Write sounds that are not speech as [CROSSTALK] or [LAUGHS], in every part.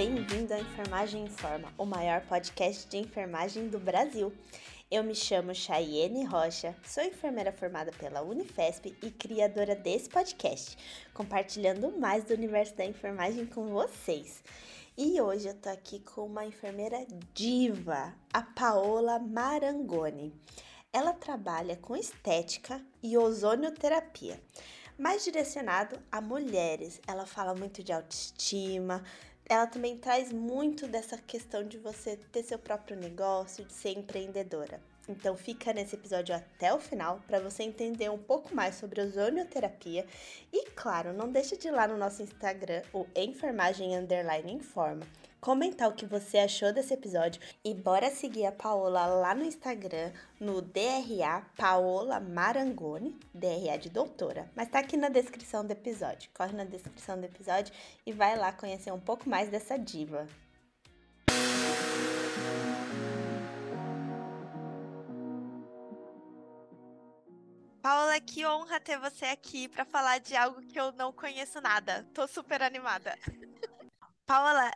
bem-vindo à Enfermagem Informa, o maior podcast de enfermagem do Brasil. Eu me chamo Chayene Rocha, sou enfermeira formada pela Unifesp e criadora desse podcast, compartilhando mais do universo da enfermagem com vocês. E hoje eu tô aqui com uma enfermeira diva, a Paola Marangoni. Ela trabalha com estética e ozonioterapia mais direcionado a mulheres. Ela fala muito de autoestima. Ela também traz muito dessa questão de você ter seu próprio negócio, de ser empreendedora. Então fica nesse episódio até o final para você entender um pouco mais sobre ozonioterapia e claro, não deixe de ir lá no nosso Instagram, o enfermagem underline informa, comentar o que você achou desse episódio e bora seguir a Paola lá no Instagram, no DRA Paola Marangoni, DRA de doutora, mas tá aqui na descrição do episódio. Corre na descrição do episódio e vai lá conhecer um pouco mais dessa diva. Paola, que honra ter você aqui para falar de algo que eu não conheço nada. Tô super animada. [LAUGHS] Paola,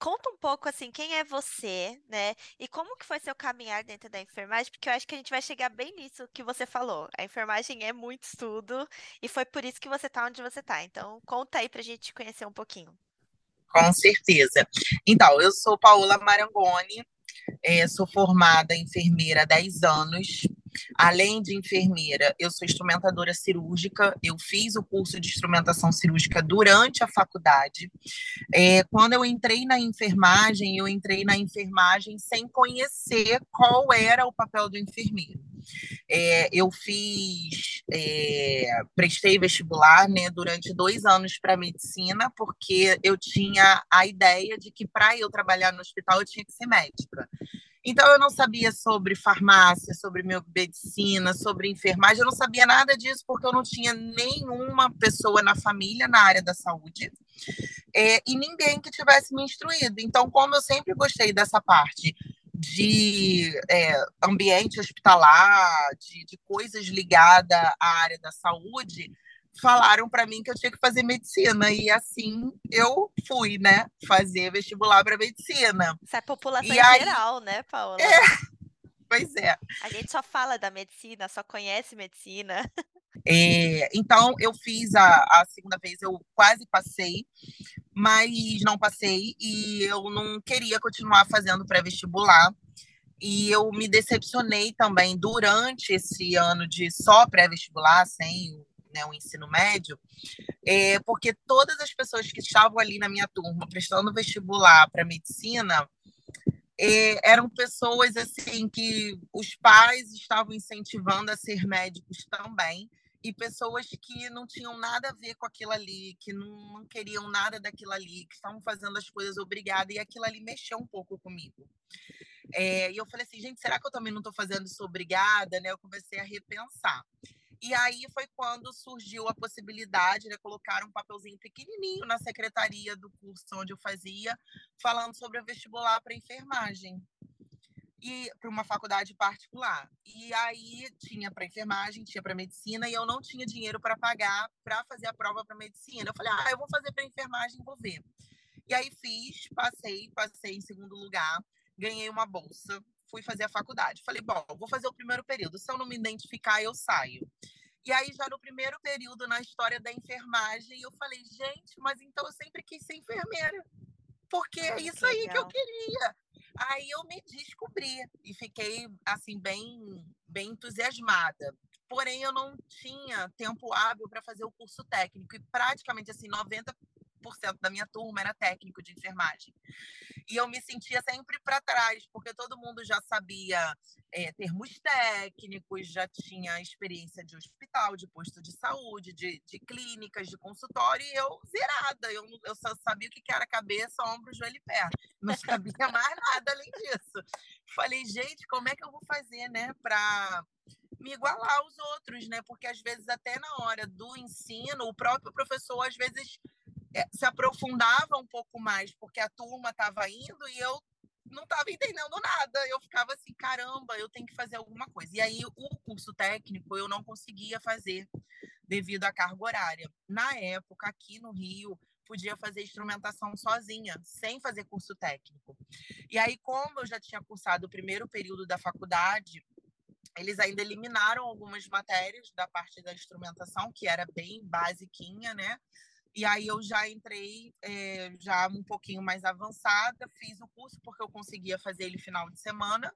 conta um pouco assim, quem é você, né? E como que foi seu caminhar dentro da enfermagem? Porque eu acho que a gente vai chegar bem nisso que você falou. A enfermagem é muito estudo e foi por isso que você tá onde você tá. Então, conta aí pra gente conhecer um pouquinho. Com certeza. Então, eu sou Paola Marangoni, é, sou formada enfermeira há 10 anos. Além de enfermeira, eu sou instrumentadora cirúrgica. Eu fiz o curso de instrumentação cirúrgica durante a faculdade. É, quando eu entrei na enfermagem, eu entrei na enfermagem sem conhecer qual era o papel do enfermeiro. É, eu fiz, é, prestei vestibular né, durante dois anos para medicina, porque eu tinha a ideia de que para eu trabalhar no hospital eu tinha que ser médica. Então, eu não sabia sobre farmácia, sobre medicina, sobre enfermagem, eu não sabia nada disso, porque eu não tinha nenhuma pessoa na família na área da saúde é, e ninguém que tivesse me instruído. Então, como eu sempre gostei dessa parte de é, ambiente hospitalar, de, de coisas ligadas à área da saúde, falaram para mim que eu tinha que fazer medicina e assim eu fui, né, fazer vestibular para medicina. Isso é população e aí... geral, né, Paula? É. [LAUGHS] Pois é. A gente só fala da medicina, só conhece medicina. É, então eu fiz a, a segunda vez, eu quase passei, mas não passei e eu não queria continuar fazendo pré-vestibular. E eu me decepcionei também durante esse ano de só pré-vestibular, sem né, o ensino médio, é, porque todas as pessoas que estavam ali na minha turma prestando vestibular para medicina é, eram pessoas assim que os pais estavam incentivando a ser médicos também e pessoas que não tinham nada a ver com aquilo ali, que não, não queriam nada daquilo ali, que estavam fazendo as coisas obrigadas, e aquilo ali mexeu um pouco comigo. É, e eu falei assim, gente, será que eu também não estou fazendo isso obrigada? Né? Eu comecei a repensar. E aí foi quando surgiu a possibilidade de né, colocar um papelzinho pequenininho na secretaria do curso onde eu fazia, falando sobre o vestibular para enfermagem e para uma faculdade particular. E aí tinha para enfermagem, tinha para medicina e eu não tinha dinheiro para pagar para fazer a prova para medicina. Eu falei: "Ah, eu vou fazer para enfermagem, vou ver". E aí fiz, passei, passei em segundo lugar, ganhei uma bolsa fui fazer a faculdade. Falei, bom, vou fazer o primeiro período. Se eu não me identificar, eu saio. E aí, já no primeiro período na história da enfermagem, eu falei, gente, mas então eu sempre quis ser enfermeira. Porque é isso aí que eu queria. Aí eu me descobri e fiquei, assim, bem, bem entusiasmada. Porém, eu não tinha tempo hábil para fazer o curso técnico. E praticamente, assim, 90 da minha turma era técnico de enfermagem. E eu me sentia sempre para trás, porque todo mundo já sabia é, termos técnicos, já tinha experiência de hospital, de posto de saúde, de, de clínicas, de consultório, e eu zerada. Eu, eu só sabia o que era cabeça, ombro, joelho e pé. Não sabia [LAUGHS] mais nada além disso. Falei, gente, como é que eu vou fazer, né, para me igualar aos outros, né? Porque às vezes até na hora do ensino, o próprio professor às vezes se aprofundava um pouco mais, porque a turma estava indo e eu não estava entendendo nada. Eu ficava assim, caramba, eu tenho que fazer alguma coisa. E aí o curso técnico eu não conseguia fazer devido à carga horária. Na época, aqui no Rio, podia fazer instrumentação sozinha, sem fazer curso técnico. E aí, como eu já tinha cursado o primeiro período da faculdade, eles ainda eliminaram algumas matérias da parte da instrumentação, que era bem basiquinha, né? E aí eu já entrei é, já um pouquinho mais avançada, fiz o curso porque eu conseguia fazer ele final de semana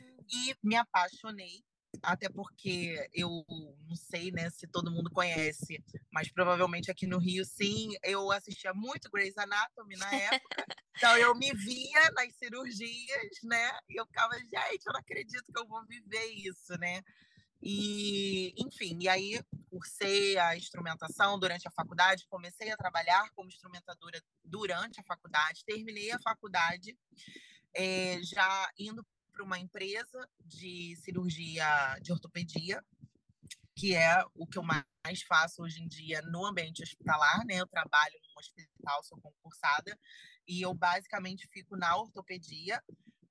hum. e me apaixonei até porque eu não sei né, se todo mundo conhece, mas provavelmente aqui no Rio, sim, eu assistia muito Grey's Anatomy na época, então eu me via nas cirurgias, né, e eu ficava, gente, eu não acredito que eu vou viver isso, né, e, enfim, e aí cursei a instrumentação durante a faculdade, comecei a trabalhar como instrumentadora durante a faculdade, terminei a faculdade é, já indo para uma empresa de cirurgia de ortopedia, que é o que eu mais faço hoje em dia no ambiente hospitalar, né? Eu trabalho no hospital, sou concursada, e eu basicamente fico na ortopedia.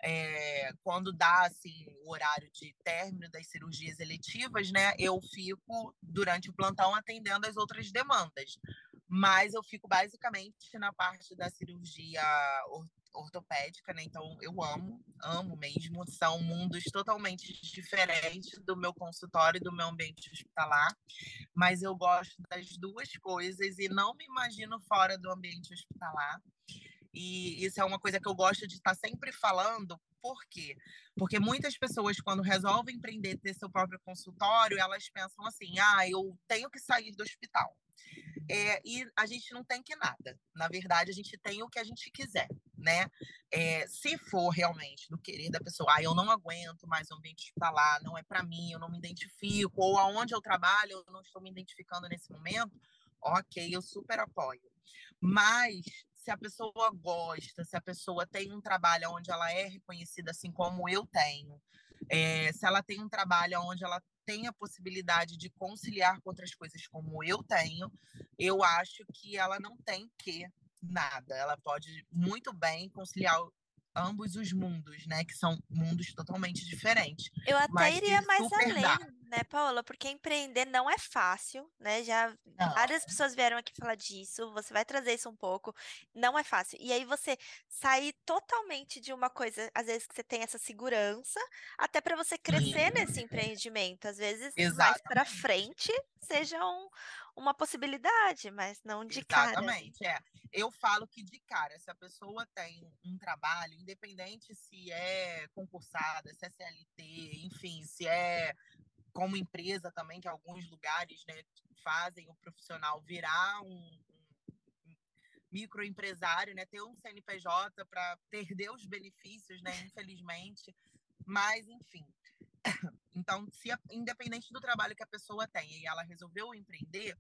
É, quando dá assim o horário de término das cirurgias eletivas, né, eu fico durante o plantão atendendo as outras demandas. Mas eu fico basicamente na parte da cirurgia ortopédica, né? Então eu amo, amo mesmo. São mundos totalmente diferentes do meu consultório e do meu ambiente hospitalar, mas eu gosto das duas coisas e não me imagino fora do ambiente hospitalar. E isso é uma coisa que eu gosto de estar sempre falando, por quê? Porque muitas pessoas, quando resolvem empreender, ter seu próprio consultório, elas pensam assim: ah, eu tenho que sair do hospital. É, e a gente não tem que nada. Na verdade, a gente tem o que a gente quiser, né? É, se for realmente do querer da pessoa, ah, eu não aguento mais o ambiente hospitalar, não é para mim, eu não me identifico, ou aonde eu trabalho, eu não estou me identificando nesse momento, ok, eu super apoio. Mas se a pessoa gosta, se a pessoa tem um trabalho onde ela é reconhecida assim como eu tenho, é, se ela tem um trabalho onde ela tem a possibilidade de conciliar com outras coisas como eu tenho, eu acho que ela não tem que nada. Ela pode muito bem conciliar ambos os mundos, né? Que são mundos totalmente diferentes. Eu até iria mais além, dá. Né, Paola? Porque empreender não é fácil, né? Já não. várias pessoas vieram aqui falar disso. Você vai trazer isso um pouco. Não é fácil. E aí você sair totalmente de uma coisa, às vezes que você tem essa segurança, até para você crescer Sim. nesse empreendimento. Às vezes Exatamente. mais para frente seja um, uma possibilidade, mas não de Exatamente, cara. Exatamente, é. Eu falo que de cara, se a pessoa tem um trabalho, independente se é concursada, se é CLT, enfim, se é como empresa também, que alguns lugares né, fazem o profissional virar um, um microempresário, né, ter um CNPJ para perder os benefícios, né, infelizmente. Mas, enfim, [COUGHS] então, se independente do trabalho que a pessoa tem e ela resolveu empreender,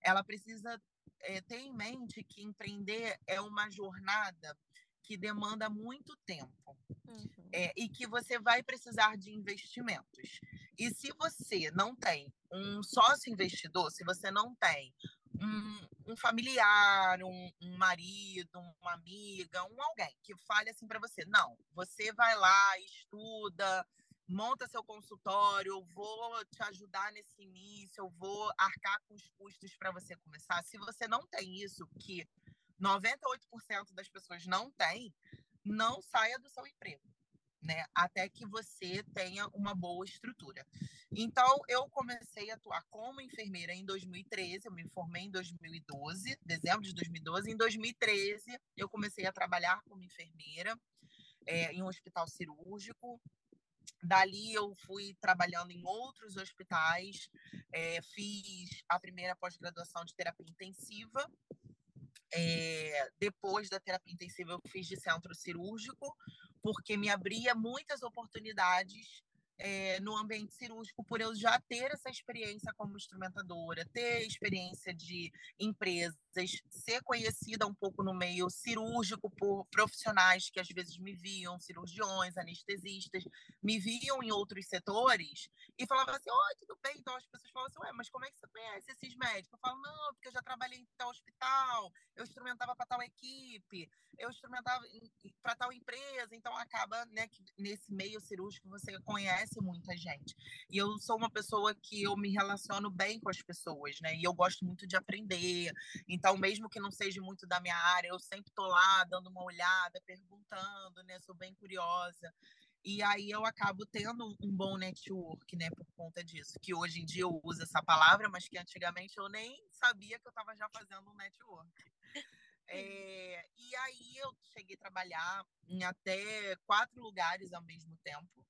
ela precisa é, ter em mente que empreender é uma jornada que demanda muito tempo uhum. é, e que você vai precisar de investimentos. E se você não tem um sócio investidor, se você não tem um, um familiar, um, um, marido, uma amiga, um alguém que fale assim para você, não, você vai lá, estuda, monta seu consultório, eu vou te ajudar nesse início, eu vou arcar com os custos para você começar. Se você não tem isso, que 98% das pessoas não têm, não saia do seu emprego. Né, até que você tenha uma boa estrutura. Então, eu comecei a atuar como enfermeira em 2013, eu me formei em 2012, dezembro de 2012. Em 2013, eu comecei a trabalhar como enfermeira é, em um hospital cirúrgico, Dali eu fui trabalhando em outros hospitais, é, fiz a primeira pós-graduação de terapia intensiva. É, depois da terapia intensiva, eu fiz de centro cirúrgico, porque me abria muitas oportunidades é, no ambiente cirúrgico, por eu já ter essa experiência como instrumentadora, ter experiência de empresas, ser conhecida um pouco no meio cirúrgico por profissionais que às vezes me viam, cirurgiões, anestesistas, me viam em outros setores e falavam assim: Oi, tudo bem? Então as pessoas falavam assim: Ué, mas como é que você conhece esses médicos? Eu falo: Não, porque eu já trabalhei em tal hospital, eu instrumentava para tal equipe, eu instrumentava para tal empresa, então acaba né, que nesse meio cirúrgico você conhece conhece muita gente. E eu sou uma pessoa que eu me relaciono bem com as pessoas, né? E eu gosto muito de aprender. Então, mesmo que não seja muito da minha área, eu sempre tô lá dando uma olhada, perguntando, né? Sou bem curiosa. E aí eu acabo tendo um bom network, né, por conta disso. Que hoje em dia eu uso essa palavra, mas que antigamente eu nem sabia que eu estava já fazendo um network. É, e aí eu cheguei a trabalhar em até quatro lugares ao mesmo tempo.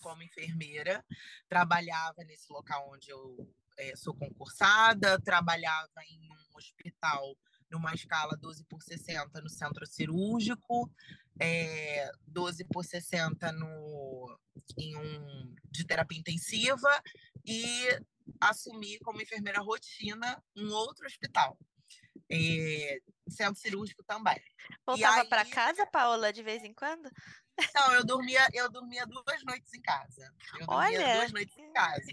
Como enfermeira. Trabalhava nesse local onde eu é, sou concursada, trabalhava em um hospital numa escala 12 por 60 no centro cirúrgico, é, 12 por 60 no, em um de terapia intensiva e assumi como enfermeira rotina um outro hospital. É, centro cirúrgico também. Voltava para casa, Paola, de vez em quando? Não, eu dormia, eu dormia duas noites em casa. Eu dormia Olha. duas noites em casa.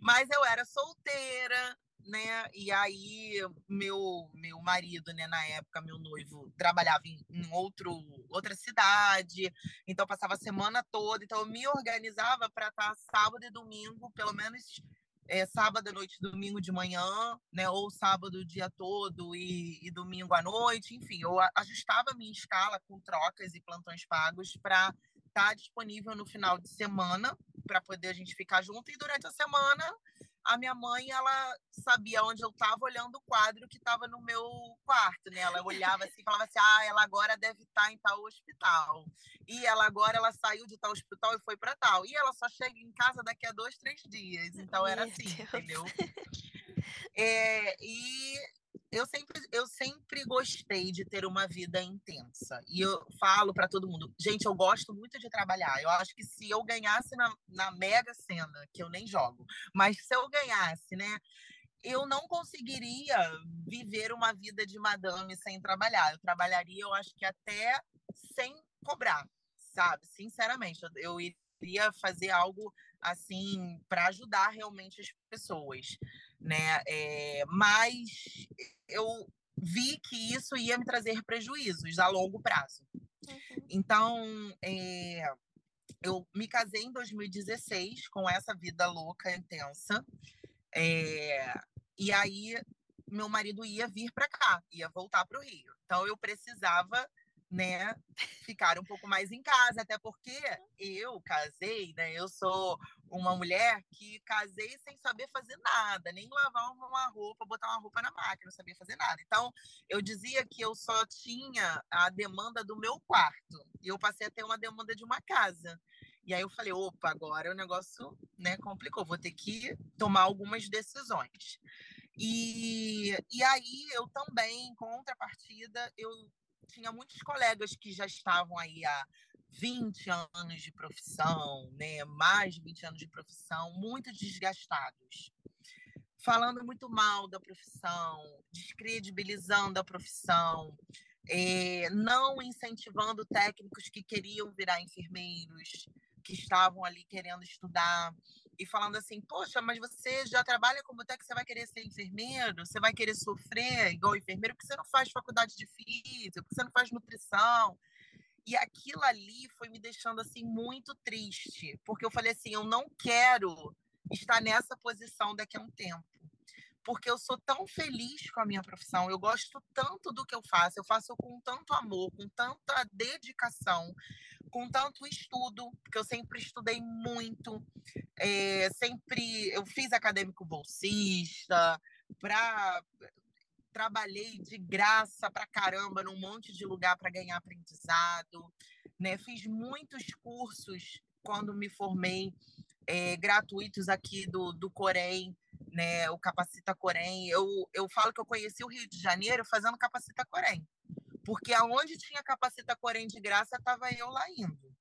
Mas eu era solteira, né? E aí meu meu marido, né, na época, meu noivo, trabalhava em, em outro outra cidade, então passava a semana toda, então eu me organizava para estar sábado e domingo, pelo menos é, sábado à noite, domingo de manhã, né? Ou sábado o dia todo e, e domingo à noite, enfim, eu ajustava a minha escala com trocas e plantões pagos para estar tá disponível no final de semana para poder a gente ficar junto e durante a semana a minha mãe, ela sabia onde eu estava olhando o quadro que estava no meu quarto, né? Ela olhava assim e falava assim, ah, ela agora deve estar tá em tal hospital. E ela agora, ela saiu de tal hospital e foi para tal. E ela só chega em casa daqui a dois, três dias. Então, era assim, Deus. entendeu? [LAUGHS] É, e eu sempre, eu sempre gostei de ter uma vida intensa. E eu falo para todo mundo, gente, eu gosto muito de trabalhar. Eu acho que se eu ganhasse na, na Mega Sena, que eu nem jogo, mas se eu ganhasse, né? Eu não conseguiria viver uma vida de madame sem trabalhar. Eu trabalharia, eu acho que até sem cobrar, sabe? Sinceramente, eu iria fazer algo assim para ajudar realmente as pessoas, né? É, mas eu vi que isso ia me trazer prejuízos a longo prazo. Uhum. Então, é, eu me casei em 2016 com essa vida louca, intensa. É, e aí, meu marido ia vir para cá, ia voltar para o Rio. Então, eu precisava né, ficar um pouco mais em casa, até porque eu casei, né, eu sou uma mulher que casei sem saber fazer nada, nem lavar uma roupa, botar uma roupa na máquina, não sabia fazer nada. Então, eu dizia que eu só tinha a demanda do meu quarto, e eu passei a ter uma demanda de uma casa. E aí eu falei, opa, agora o negócio, né, complicou, vou ter que tomar algumas decisões. E, e aí eu também, em contrapartida, eu tinha muitos colegas que já estavam aí há 20 anos de profissão, né? mais de 20 anos de profissão, muito desgastados. Falando muito mal da profissão, descredibilizando a profissão, é, não incentivando técnicos que queriam virar enfermeiros, que estavam ali querendo estudar e falando assim: Poxa, mas você já trabalha como técnico, você vai querer ser enfermeiro? Você vai querer sofrer igual enfermeiro? Porque você não faz faculdade de física? Porque você não faz nutrição? E aquilo ali foi me deixando assim muito triste, porque eu falei assim: eu não quero estar nessa posição daqui a um tempo porque eu sou tão feliz com a minha profissão, eu gosto tanto do que eu faço, eu faço com tanto amor, com tanta dedicação, com tanto estudo, porque eu sempre estudei muito, é, sempre eu fiz acadêmico bolsista, pra, trabalhei de graça para caramba num monte de lugar para ganhar aprendizado, né? Fiz muitos cursos quando me formei é, gratuitos aqui do, do Corém, né, o Capacita Corém. Eu, eu falo que eu conheci o Rio de Janeiro fazendo Capacita Corém, porque aonde tinha Capacita Corém de graça, estava eu lá indo.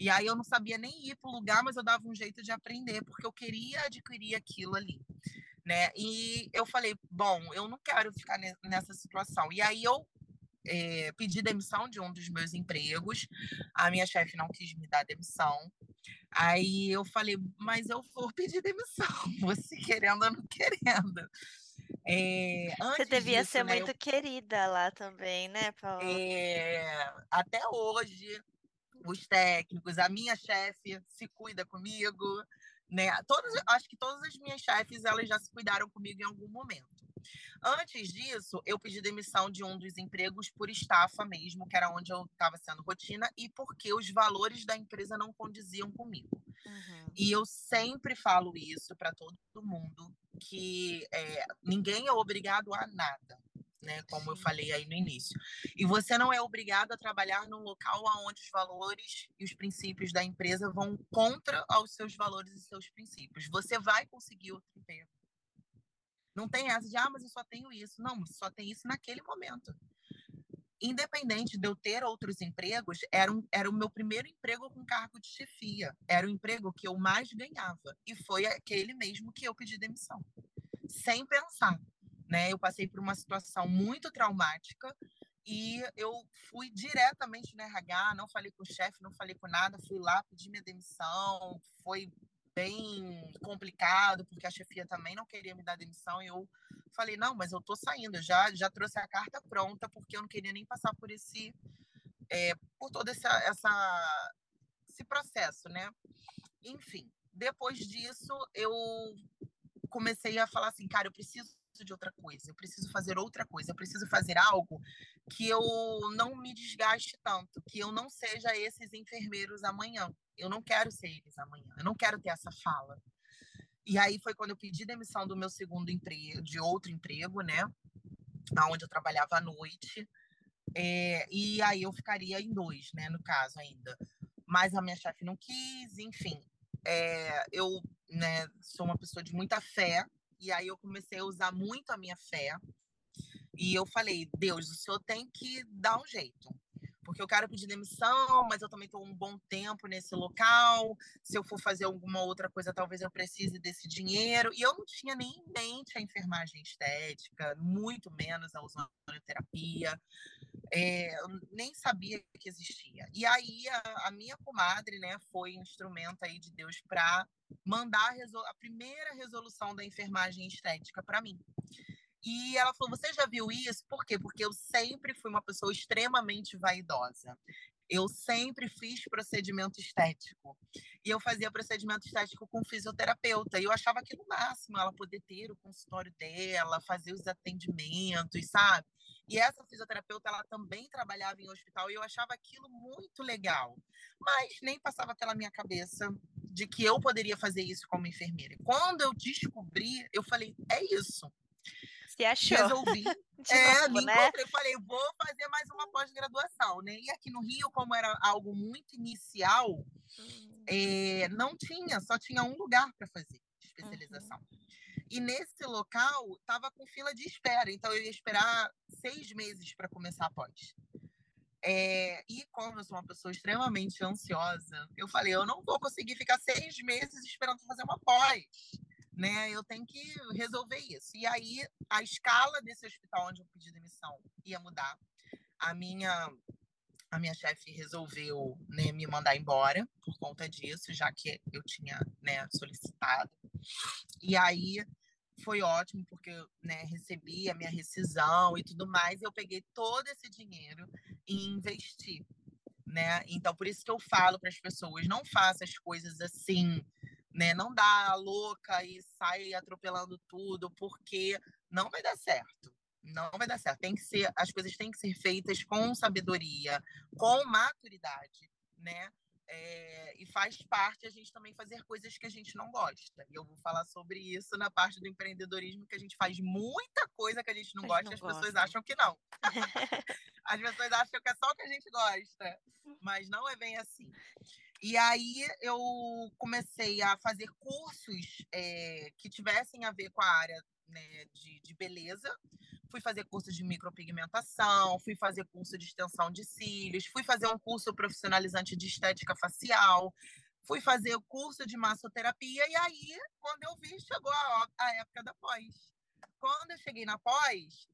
E aí eu não sabia nem ir para o lugar, mas eu dava um jeito de aprender, porque eu queria adquirir aquilo ali. Né? E eu falei, bom, eu não quero ficar nessa situação. E aí eu é, pedi demissão de um dos meus empregos. A minha chefe não quis me dar demissão. Aí eu falei, mas eu vou pedir demissão, [LAUGHS] você querendo ou não querendo. É, você devia disso, ser né, muito eu... querida lá também, né, Paula? É, até hoje, os técnicos, a minha chefe se cuida comigo, né? Todas, acho que todas as minhas chefes elas já se cuidaram comigo em algum momento. Antes disso, eu pedi demissão de um dos empregos por estafa mesmo, que era onde eu estava sendo rotina, e porque os valores da empresa não condiziam comigo. Uhum. E eu sempre falo isso para todo mundo, que é, ninguém é obrigado a nada né? Como eu falei aí no início. E você não é obrigado a trabalhar num local onde os valores e os princípios da empresa vão contra aos seus valores e seus princípios. Você vai conseguir outro emprego. Não tem essa de, ah, mas eu só tenho isso. Não, só tem isso naquele momento. Independente de eu ter outros empregos, era, um, era o meu primeiro emprego com cargo de chefia. Era o emprego que eu mais ganhava. E foi aquele mesmo que eu pedi demissão. Sem pensar né? Eu passei por uma situação muito traumática e eu fui diretamente no RH, não falei com o chefe, não falei com nada, fui lá pedir minha demissão, foi bem complicado, porque a chefia também não queria me dar demissão, e eu falei, não, mas eu tô saindo, eu já, já trouxe a carta pronta, porque eu não queria nem passar por esse, é, por todo essa, essa, esse processo, né? Enfim, depois disso, eu comecei a falar assim, cara, eu preciso de outra coisa, eu preciso fazer outra coisa, eu preciso fazer algo que eu não me desgaste tanto, que eu não seja esses enfermeiros amanhã. Eu não quero ser eles amanhã, eu não quero ter essa fala. E aí foi quando eu pedi demissão do meu segundo emprego, de outro emprego, né? Onde eu trabalhava à noite. É, e aí eu ficaria em dois, né? No caso ainda. Mas a minha chefe não quis, enfim. É, eu né, sou uma pessoa de muita fé, e aí eu comecei a usar muito a minha fé. E eu falei, Deus, o senhor tem que dar um jeito. Porque eu quero pedir demissão, mas eu também estou um bom tempo nesse local. Se eu for fazer alguma outra coisa, talvez eu precise desse dinheiro. E eu não tinha nem em mente a enfermagem estética, muito menos a ozonoterapia. É, nem sabia que existia. E aí a, a minha comadre, né, foi um instrumento aí de Deus para mandar a, a primeira resolução da enfermagem estética para mim. E ela falou: Você já viu isso? Por quê? Porque eu sempre fui uma pessoa extremamente vaidosa. Eu sempre fiz procedimento estético. E eu fazia procedimento estético com fisioterapeuta. E eu achava aquilo máximo, ela poder ter o consultório dela, fazer os atendimentos, sabe? E essa fisioterapeuta, ela também trabalhava em hospital e eu achava aquilo muito legal. Mas nem passava pela minha cabeça de que eu poderia fazer isso como enfermeira. Quando eu descobri, eu falei, é isso. Se achou. Resolvi. [LAUGHS] é, novo, me né? encontrei. Falei, vou fazer mais uma pós-graduação, né? E aqui no Rio, como era algo muito inicial, uhum. é, não tinha, só tinha um lugar para fazer especialização. Uhum. E nesse local, estava com fila de espera. Então, eu ia esperar seis meses para começar a pós. É, e como eu sou uma pessoa extremamente ansiosa, eu falei, eu não vou conseguir ficar seis meses esperando fazer uma pós, né? Eu tenho que resolver isso. E aí, a escala desse hospital onde eu pedi demissão ia mudar. A minha a minha chefe resolveu né, me mandar embora por conta disso, já que eu tinha né, solicitado. E aí foi ótimo, porque né, recebi a minha rescisão e tudo mais, e eu peguei todo esse dinheiro e investi. Né? Então, por isso que eu falo para as pessoas: não faça as coisas assim, né? não dá a louca e sai atropelando tudo, porque não vai dar certo. Não vai dar certo. Tem que ser, as coisas têm que ser feitas com sabedoria, com maturidade, né? É, e faz parte a gente também fazer coisas que a gente não gosta. E eu vou falar sobre isso na parte do empreendedorismo, que a gente faz muita coisa que a gente não gosta e as gosta. pessoas acham que não. [LAUGHS] as pessoas acham que é só o que a gente gosta, [LAUGHS] mas não é bem assim. E aí eu comecei a fazer cursos é, que tivessem a ver com a área né, de, de beleza. Fui fazer curso de micropigmentação, fui fazer curso de extensão de cílios, fui fazer um curso profissionalizante de estética facial, fui fazer o curso de massoterapia, e aí, quando eu vi, chegou a, a época da pós. Quando eu cheguei na pós,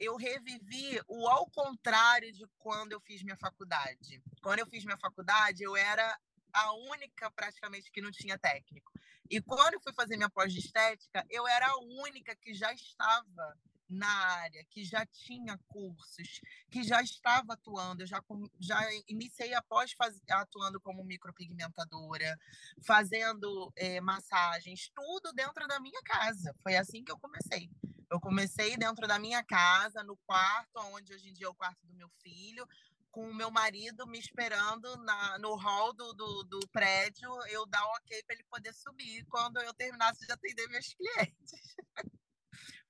eu revivi o ao contrário de quando eu fiz minha faculdade. Quando eu fiz minha faculdade, eu era a única praticamente que não tinha técnico. E quando eu fui fazer minha pós de estética, eu era a única que já estava na área, que já tinha cursos, que já estava atuando. Eu já, já iniciei após faz, atuando como micropigmentadora, fazendo é, massagens, tudo dentro da minha casa. Foi assim que eu comecei. Eu comecei dentro da minha casa, no quarto, onde hoje em dia é o quarto do meu filho, com o meu marido me esperando na, no hall do, do, do prédio, eu dar o ok para ele poder subir quando eu terminasse de atender meus clientes. [LAUGHS]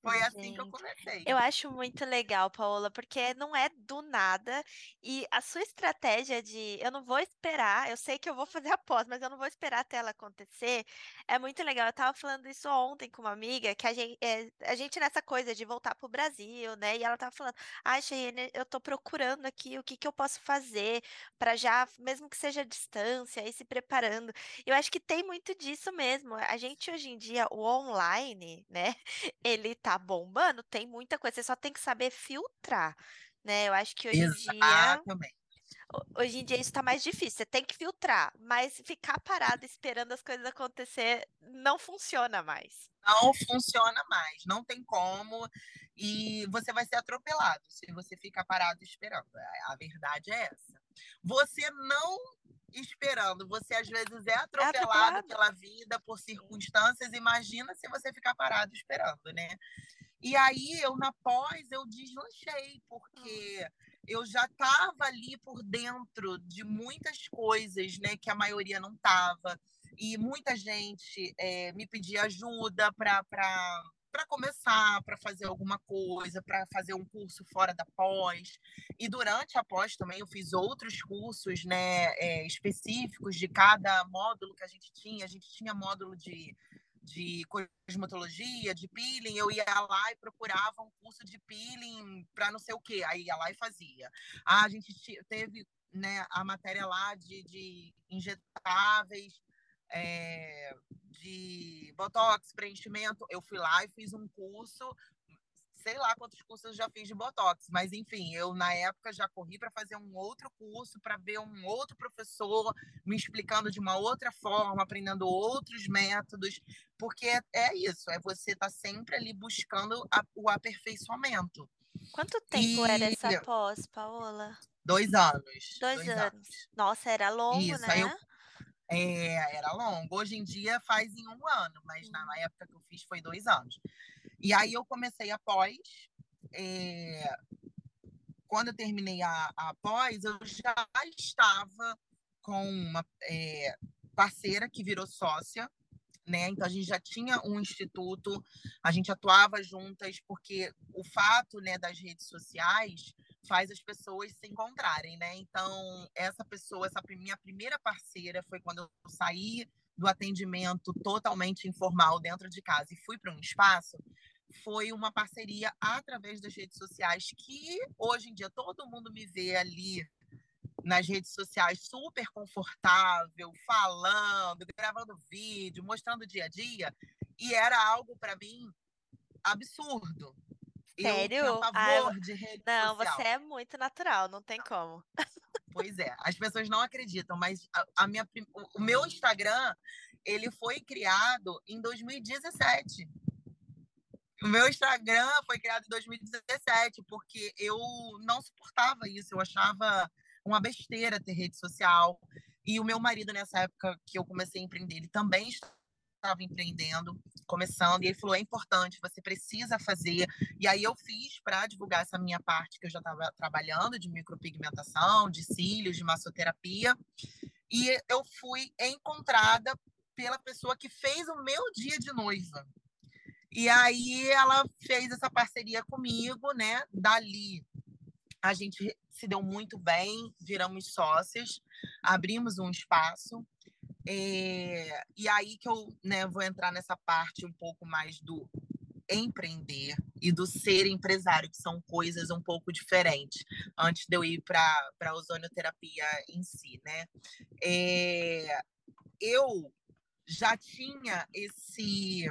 Foi Gente, assim que eu comecei. Eu acho muito legal, Paola, porque não é do nada. E a sua estratégia de eu não vou esperar, eu sei que eu vou fazer [LAUGHS] a pós, mas eu não vou esperar até ela acontecer, é muito legal. Eu tava falando isso ontem com uma amiga, que a gente, é, a gente nessa coisa de voltar pro Brasil, né? E ela tava falando, ai, Cheyenne, eu tô procurando aqui o que que eu posso fazer para já, mesmo que seja à distância, ir se preparando. Eu acho que tem muito disso mesmo. A gente hoje em dia, o online, né? [LAUGHS] Ele tá bombando, tem muita coisa, você só tem que saber filtrar, né? Eu acho que hoje em dia, Exatamente. hoje em dia isso tá mais difícil, você tem que filtrar, mas ficar parado esperando as coisas acontecer não funciona mais. Não funciona mais, não tem como, e você vai ser atropelado se você ficar parado esperando. A verdade é essa. Você não esperando, você às vezes é atropelado, é atropelado. pela vida, por circunstâncias, imagina se você ficar parado esperando, né? E aí eu na pós eu deslanchei, porque eu já estava ali por dentro de muitas coisas, né, que a maioria não estava. E muita gente é, me pedia ajuda para para começar, para fazer alguma coisa, para fazer um curso fora da pós. E durante a pós também eu fiz outros cursos né, é, específicos de cada módulo que a gente tinha. A gente tinha módulo de, de cosmetologia, de peeling. Eu ia lá e procurava um curso de peeling para não sei o quê. Aí ia lá e fazia. Ah, a gente teve né, a matéria lá de, de injetáveis é, de botox, preenchimento. Eu fui lá e fiz um curso, sei lá quantos cursos eu já fiz de botox, mas enfim, eu na época já corri para fazer um outro curso, para ver um outro professor me explicando de uma outra forma, aprendendo outros métodos, porque é, é isso, é você estar tá sempre ali buscando a, o aperfeiçoamento. Quanto tempo e... era essa pós, Paola? Dois anos. Dois, dois anos. anos. Nossa, era longo, isso, né? Aí eu é, era longo. Hoje em dia faz em um ano, mas na época que eu fiz foi dois anos. E aí eu comecei após. É, quando eu terminei a, a pós, eu já estava com uma é, parceira que virou sócia, né? Então a gente já tinha um instituto, a gente atuava juntas, porque o fato né, das redes sociais faz as pessoas se encontrarem, né? Então, essa pessoa, essa minha primeira parceira foi quando eu saí do atendimento totalmente informal dentro de casa e fui para um espaço, foi uma parceria através das redes sociais que hoje em dia todo mundo me vê ali nas redes sociais super confortável, falando, gravando vídeo, mostrando o dia a dia, e era algo para mim absurdo. Sério? Eu pavor ah, de rede não, social. você é muito natural, não tem como. Pois é, as pessoas não acreditam, mas a, a minha, o meu Instagram ele foi criado em 2017. O meu Instagram foi criado em 2017 porque eu não suportava isso, eu achava uma besteira ter rede social. E o meu marido, nessa época que eu comecei a empreender, ele também estava empreendendo, começando, e ele falou: é importante, você precisa fazer. E aí eu fiz para divulgar essa minha parte que eu já estava trabalhando de micropigmentação, de cílios, de massoterapia. E eu fui encontrada pela pessoa que fez o meu dia de noiva. E aí ela fez essa parceria comigo, né? Dali a gente se deu muito bem, viramos sócias, abrimos um espaço. É, e aí que eu né, vou entrar nessa parte um pouco mais do empreender e do ser empresário, que são coisas um pouco diferentes, antes de eu ir para a ozonioterapia em si, né? É, eu já tinha esse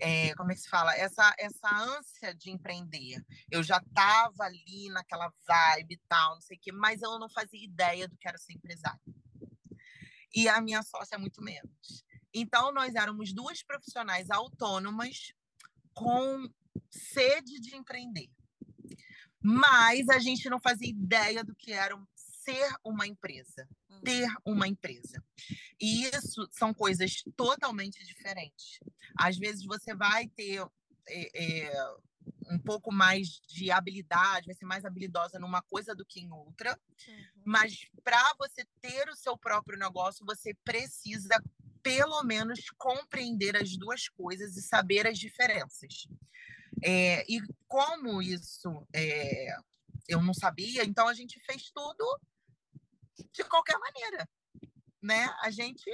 é, como é que se fala? Essa, essa ânsia de empreender. Eu já estava ali naquela vibe e tal, não sei o quê, mas eu não fazia ideia do que era ser empresário. E a minha sócia muito menos. Então, nós éramos duas profissionais autônomas com sede de empreender. Mas a gente não fazia ideia do que era ser uma empresa, uhum. ter uma empresa. E isso são coisas totalmente diferentes. Às vezes você vai ter é, é, um pouco mais de habilidade, vai ser mais habilidosa numa coisa do que em outra, uhum. mas para você ter o seu próprio negócio, você precisa pelo menos compreender as duas coisas e saber as diferenças. É, e como isso é, eu não sabia, então a gente fez tudo de qualquer maneira, né? A gente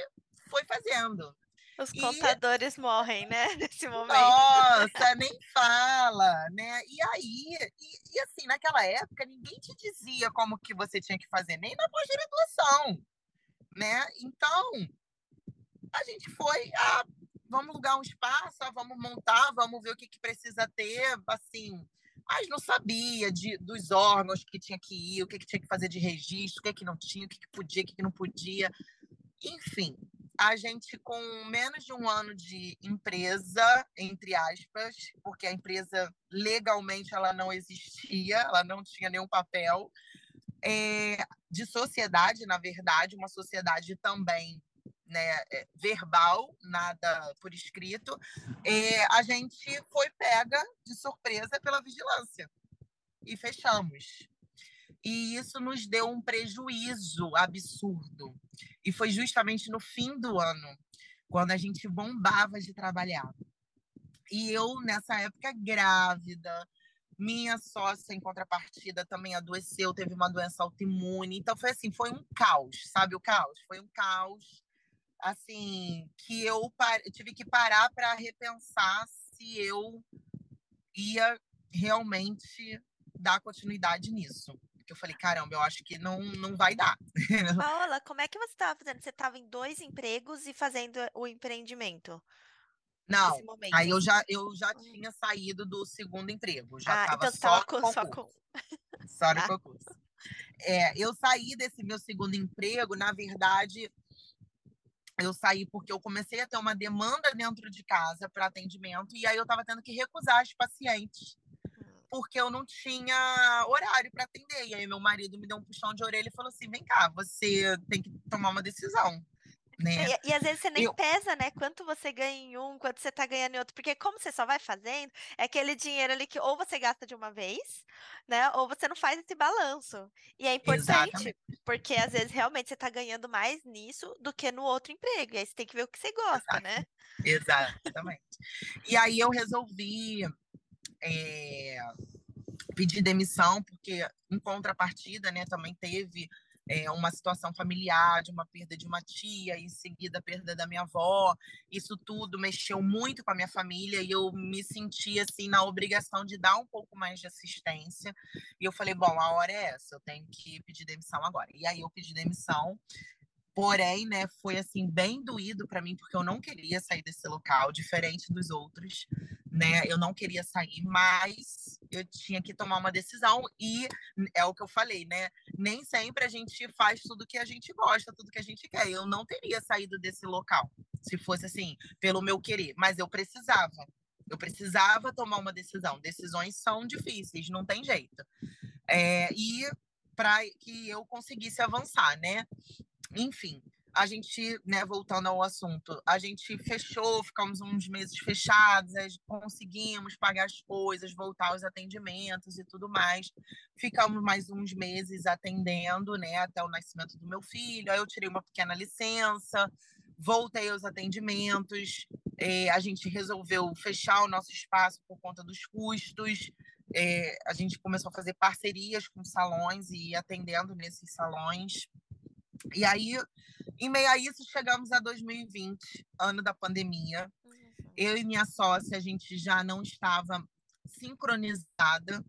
foi fazendo. Os contadores e... morrem, né? [LAUGHS] Nesse momento. Nossa, nem fala, né? E aí, e, e, assim, naquela época, ninguém te dizia como que você tinha que fazer, nem na pós-graduação, né? Então, a gente foi, ah, vamos alugar um espaço, ah, vamos montar, vamos ver o que, que precisa ter, assim, mas não sabia de, dos órgãos que tinha que ir, o que, que tinha que fazer de registro, o que, que não tinha, o que, que podia, o que, que não podia. Enfim, a gente, com menos de um ano de empresa, entre aspas, porque a empresa legalmente ela não existia, ela não tinha nenhum papel, é, de sociedade, na verdade, uma sociedade também né, é, verbal, nada por escrito, é, a gente foi pega de surpresa pela vigilância e fechamos. E isso nos deu um prejuízo absurdo. E foi justamente no fim do ano, quando a gente bombava de trabalhar. E eu, nessa época, grávida, minha sócia, em contrapartida, também adoeceu, teve uma doença autoimune. Então, foi assim, foi um caos, sabe o caos? Foi um caos assim, que eu tive que parar para repensar se eu ia realmente dar continuidade nisso. Porque eu falei, caramba, eu acho que não, não vai dar. [LAUGHS] Paola, como é que você estava fazendo? Você estava em dois empregos e fazendo o empreendimento? Não, aí eu já, eu já hum. tinha saído do segundo emprego. Já ah, então só, com, só com. Só no ah. [LAUGHS] concurso. É, eu saí desse meu segundo emprego, na verdade, eu saí porque eu comecei a ter uma demanda dentro de casa para atendimento e aí eu estava tendo que recusar os pacientes porque eu não tinha horário para atender. E aí meu marido me deu um puxão de orelha e falou assim: "Vem cá, você tem que tomar uma decisão". Né? E, e, às vezes você nem eu... pesa, né? Quanto você ganha em um, quanto você tá ganhando em outro. Porque como você só vai fazendo, é aquele dinheiro ali que ou você gasta de uma vez, né? Ou você não faz esse balanço. E é importante, Exatamente. porque às vezes realmente você tá ganhando mais nisso do que no outro emprego. E aí você tem que ver o que você gosta, Exato. né? Exatamente. e aí eu resolvi é, pedir demissão, porque em contrapartida, né, também teve é, uma situação familiar, de uma perda de uma tia, em seguida a perda da minha avó. Isso tudo mexeu muito com a minha família e eu me senti assim na obrigação de dar um pouco mais de assistência. E eu falei, bom, a hora é essa, eu tenho que pedir demissão agora. E aí eu pedi demissão. Porém, né, foi assim bem doído para mim porque eu não queria sair desse local, diferente dos outros, né? Eu não queria sair, mas eu tinha que tomar uma decisão e é o que eu falei, né? Nem sempre a gente faz tudo que a gente gosta, tudo que a gente quer. Eu não teria saído desse local se fosse assim, pelo meu querer, mas eu precisava. Eu precisava tomar uma decisão. Decisões são difíceis, não tem jeito. É, e para que eu conseguisse avançar, né? Enfim, a gente, né, voltando ao assunto, a gente fechou, ficamos uns meses fechados, conseguimos pagar as coisas, voltar aos atendimentos e tudo mais. Ficamos mais uns meses atendendo, né, até o nascimento do meu filho. Aí eu tirei uma pequena licença, voltei aos atendimentos. É, a gente resolveu fechar o nosso espaço por conta dos custos. É, a gente começou a fazer parcerias com salões e atendendo nesses salões. E aí, em meio a isso, chegamos a 2020, ano da pandemia. Eu e minha sócia, a gente já não estava sincronizada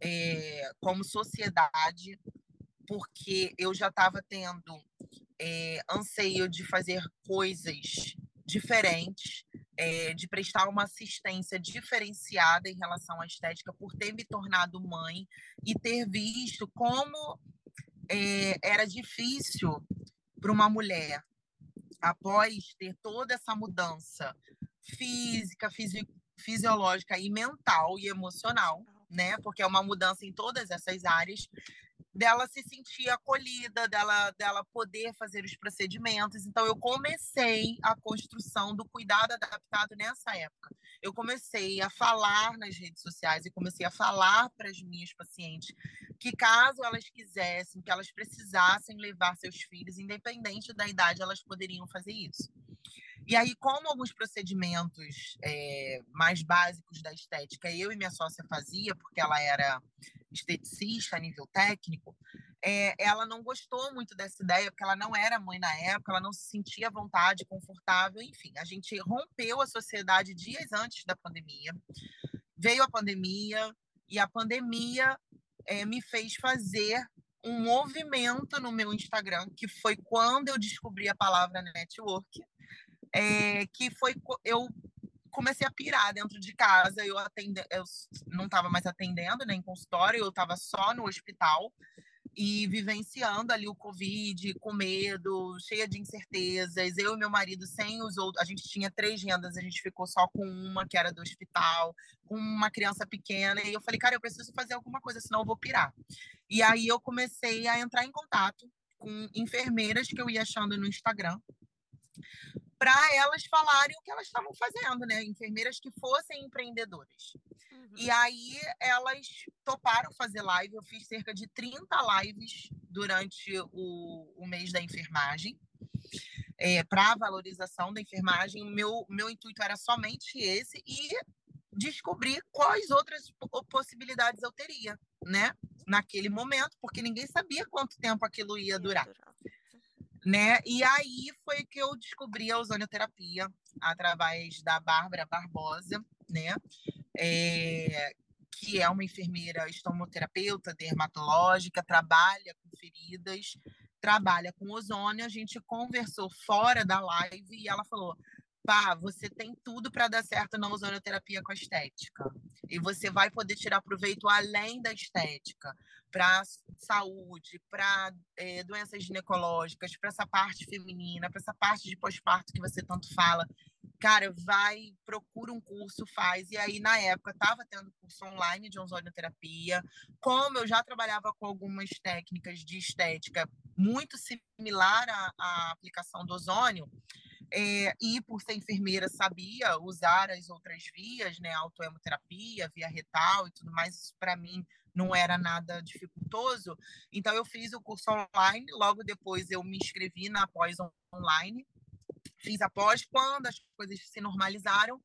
é, como sociedade, porque eu já estava tendo é, anseio de fazer coisas diferentes, é, de prestar uma assistência diferenciada em relação à estética, por ter me tornado mãe e ter visto como é, era difícil para uma mulher, após ter toda essa mudança física, fisiológica e mental e emocional, né? Porque é uma mudança em todas essas áreas dela se sentir acolhida, dela, dela poder fazer os procedimentos. Então, eu comecei a construção do cuidado adaptado nessa época. Eu comecei a falar nas redes sociais e comecei a falar para as minhas pacientes que, caso elas quisessem, que elas precisassem levar seus filhos, independente da idade, elas poderiam fazer isso. E aí, como alguns procedimentos é, mais básicos da estética eu e minha sócia fazia, porque ela era esteticista a nível técnico, é, ela não gostou muito dessa ideia, porque ela não era mãe na época, ela não se sentia à vontade, confortável, enfim. A gente rompeu a sociedade dias antes da pandemia. Veio a pandemia, e a pandemia é, me fez fazer um movimento no meu Instagram, que foi quando eu descobri a palavra network, é, que foi eu comecei a pirar dentro de casa. Eu atende, eu não estava mais atendendo nem né, consultório, eu estava só no hospital e vivenciando ali o Covid, com medo, cheia de incertezas. Eu e meu marido sem os outros, a gente tinha três rendas, a gente ficou só com uma que era do hospital, com uma criança pequena. E eu falei, cara, eu preciso fazer alguma coisa, senão eu vou pirar. E aí eu comecei a entrar em contato com enfermeiras que eu ia achando no Instagram para elas falarem o que elas estavam fazendo, né? Enfermeiras que fossem empreendedoras. Uhum. E aí elas toparam fazer live. Eu fiz cerca de 30 lives durante o, o mês da enfermagem. É, para valorização da enfermagem, meu, meu intuito era somente esse e descobrir quais outras possibilidades eu teria, né? Naquele momento, porque ninguém sabia quanto tempo aquilo ia durar né? E aí foi que eu descobri a ozonioterapia através da Bárbara Barbosa, né? É, que é uma enfermeira estomoterapeuta dermatológica, trabalha com feridas, trabalha com ozônio. A gente conversou fora da live e ela falou: pá, você tem tudo para dar certo na ozonioterapia com a estética. E você vai poder tirar proveito além da estética, para saúde, para é, doenças ginecológicas, para essa parte feminina, para essa parte de pós-parto que você tanto fala. Cara, vai, procura um curso, faz. E aí, na época, estava tendo curso online de ozonioterapia. Como eu já trabalhava com algumas técnicas de estética muito similar à, à aplicação do ozônio, é, e por ser enfermeira, sabia usar as outras vias, né? Autoemoterapia, via retal e tudo mais. Isso para mim não era nada dificultoso. Então, eu fiz o curso online. Logo depois, eu me inscrevi na pós online. Fiz a pós. Quando as coisas se normalizaram,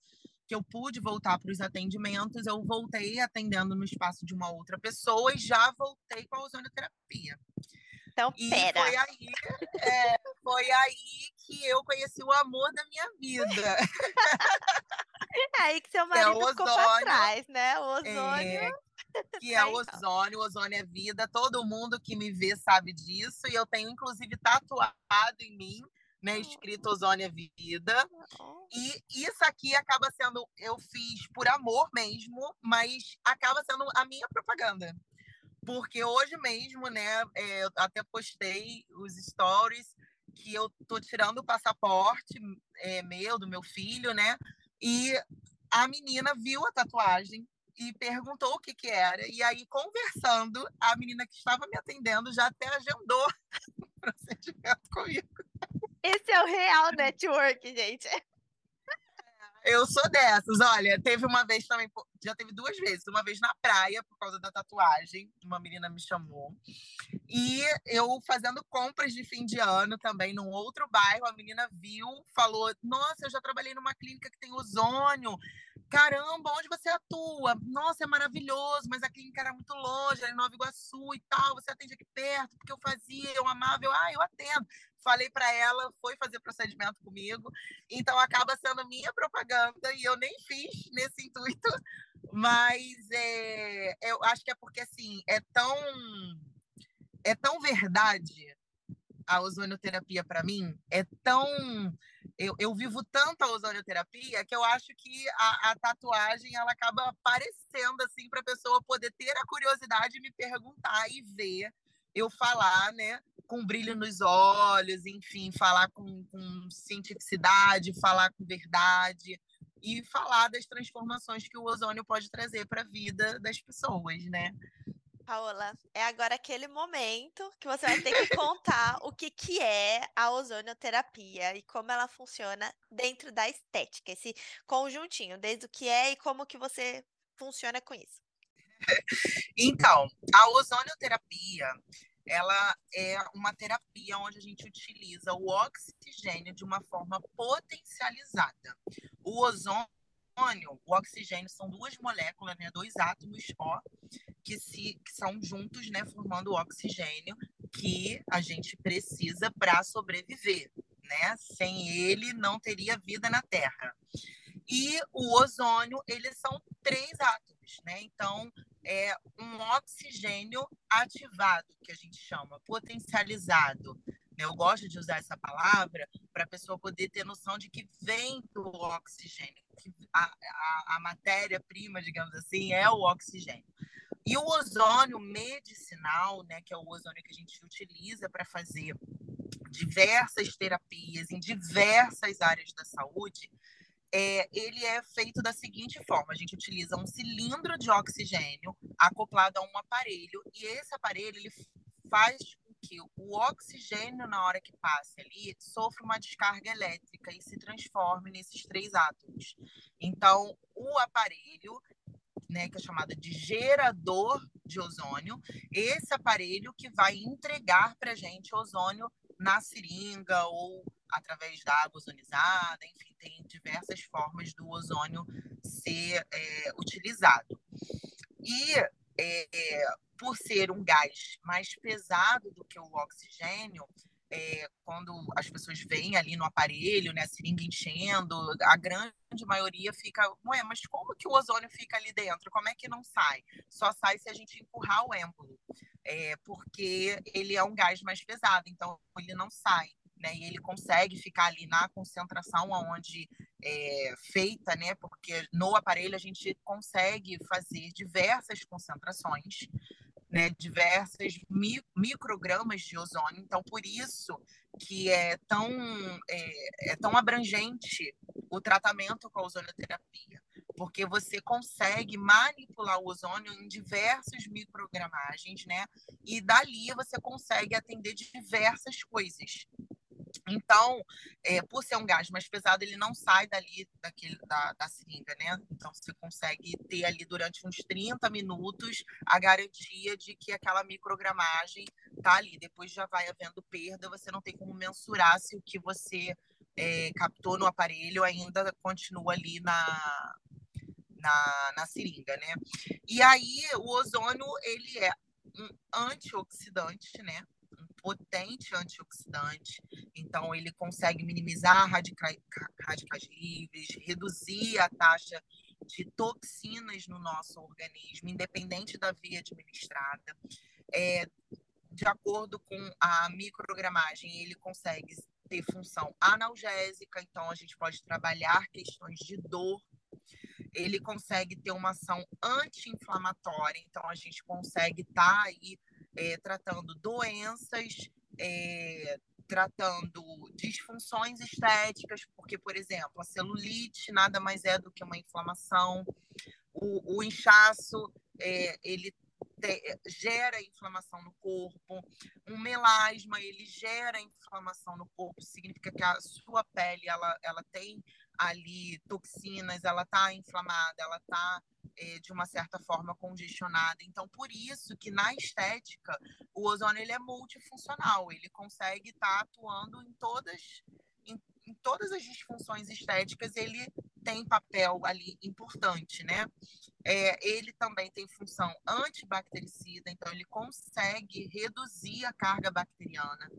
que eu pude voltar para os atendimentos, eu voltei atendendo no espaço de uma outra pessoa e já voltei com a ozonioterapia. Então, e pera. Foi aí, é, foi aí que eu conheci o amor da minha vida. [LAUGHS] É aí que seu é marido é ficou para trás, né? O ozônio. É, que é o ozônio, o ozônio é vida. Todo mundo que me vê sabe disso. E eu tenho, inclusive, tatuado em mim, né? Escrito ozônio é vida. E isso aqui acaba sendo, eu fiz por amor mesmo, mas acaba sendo a minha propaganda porque hoje mesmo, né, é, eu até postei os stories que eu tô tirando o passaporte é, meu, do meu filho, né, e a menina viu a tatuagem e perguntou o que que era, e aí, conversando, a menina que estava me atendendo já até agendou [LAUGHS] o procedimento comigo. Esse é o real network, gente. Eu sou dessas. Olha, teve uma vez também, já teve duas vezes. Uma vez na praia, por causa da tatuagem, uma menina me chamou. E eu fazendo compras de fim de ano também, num outro bairro, a menina viu, falou: Nossa, eu já trabalhei numa clínica que tem ozônio. Caramba, onde você atua? Nossa, é maravilhoso, mas a clínica era muito longe, era em Nova Iguaçu e tal. Você atende aqui perto, porque eu fazia, eu amava, eu, ah, eu atendo falei para ela, foi fazer procedimento comigo. Então acaba sendo minha propaganda e eu nem fiz nesse [LAUGHS] intuito, mas é, eu acho que é porque assim é tão é tão verdade a ozonioterapia para mim é tão eu, eu vivo tanto a ozonioterapia que eu acho que a, a tatuagem ela acaba aparecendo assim para a pessoa poder ter a curiosidade de me perguntar e ver eu falar, né, com brilho nos olhos, enfim, falar com, com cientificidade, falar com verdade. e falar das transformações que o ozônio pode trazer para a vida das pessoas, né? Paola, é agora aquele momento que você vai ter que contar o que, que é a ozonioterapia e como ela funciona dentro da estética, esse conjuntinho, desde o que é e como que você funciona com isso. Então, a ozonioterapia, ela é uma terapia onde a gente utiliza o oxigênio de uma forma potencializada. O ozônio o oxigênio são duas moléculas, né, dois átomos ó, que, se, que são juntos, né, formando o oxigênio que a gente precisa para sobreviver. Né? Sem ele, não teria vida na Terra. E o ozônio, eles são três átomos, né? Então, é um oxigênio ativado, que a gente chama, potencializado. Eu gosto de usar essa palavra para a pessoa poder ter noção de que vem do oxigênio, que a, a, a matéria-prima, digamos assim, é o oxigênio. E o ozônio medicinal, né, que é o ozônio que a gente utiliza para fazer diversas terapias em diversas áreas da saúde, é, ele é feito da seguinte forma: a gente utiliza um cilindro de oxigênio acoplado a um aparelho, e esse aparelho ele faz que o oxigênio, na hora que passe ali, sofra uma descarga elétrica e se transforme nesses três átomos. Então, o aparelho né, que é chamada de gerador de ozônio, esse aparelho que vai entregar para a gente ozônio na seringa ou através da água ozonizada, enfim, tem diversas formas do ozônio ser é, utilizado. E é, por ser um gás mais pesado do que o oxigênio, é, quando as pessoas veem ali no aparelho, né, a seringa enchendo, a grande maioria fica, ué, mas como que o ozônio fica ali dentro? Como é que não sai? Só sai se a gente empurrar o êmbolo, é, porque ele é um gás mais pesado, então ele não sai. Né, e ele consegue ficar ali na concentração aonde é feita, né, porque no aparelho a gente consegue fazer diversas concentrações né, diversas mi microgramas de ozônio. Então, por isso que é tão, é, é tão abrangente o tratamento com a ozonioterapia, porque você consegue manipular o ozônio em diversas microgramagens, né? E dali você consegue atender diversas coisas. Então, é, por ser um gás mais pesado, ele não sai dali daquele, da, da seringa, né? Então, você consegue ter ali durante uns 30 minutos a garantia de que aquela microgramagem tá ali. Depois já vai havendo perda, você não tem como mensurar se o que você é, captou no aparelho ainda continua ali na, na, na seringa, né? E aí, o ozônio, ele é um antioxidante, né? Potente antioxidante, então ele consegue minimizar radicais, livres, reduzir a taxa de toxinas no nosso organismo, independente da via administrada. É, de acordo com a microgramagem, ele consegue ter função analgésica, então a gente pode trabalhar questões de dor. Ele consegue ter uma ação anti-inflamatória, então a gente consegue estar tá aí é, tratando doenças, é, tratando disfunções estéticas, porque, por exemplo, a celulite nada mais é do que uma inflamação, o, o inchaço, é, ele te, gera inflamação no corpo, um melasma, ele gera inflamação no corpo, significa que a sua pele, ela, ela tem ali toxinas, ela está inflamada, ela está é, de uma certa forma congestionada. Então, por isso que na estética o ozônio ele é multifuncional, ele consegue estar tá atuando em todas em, em, todas as disfunções estéticas, ele tem papel ali importante, né? É, ele também tem função antibactericida, então ele consegue reduzir a carga bacteriana.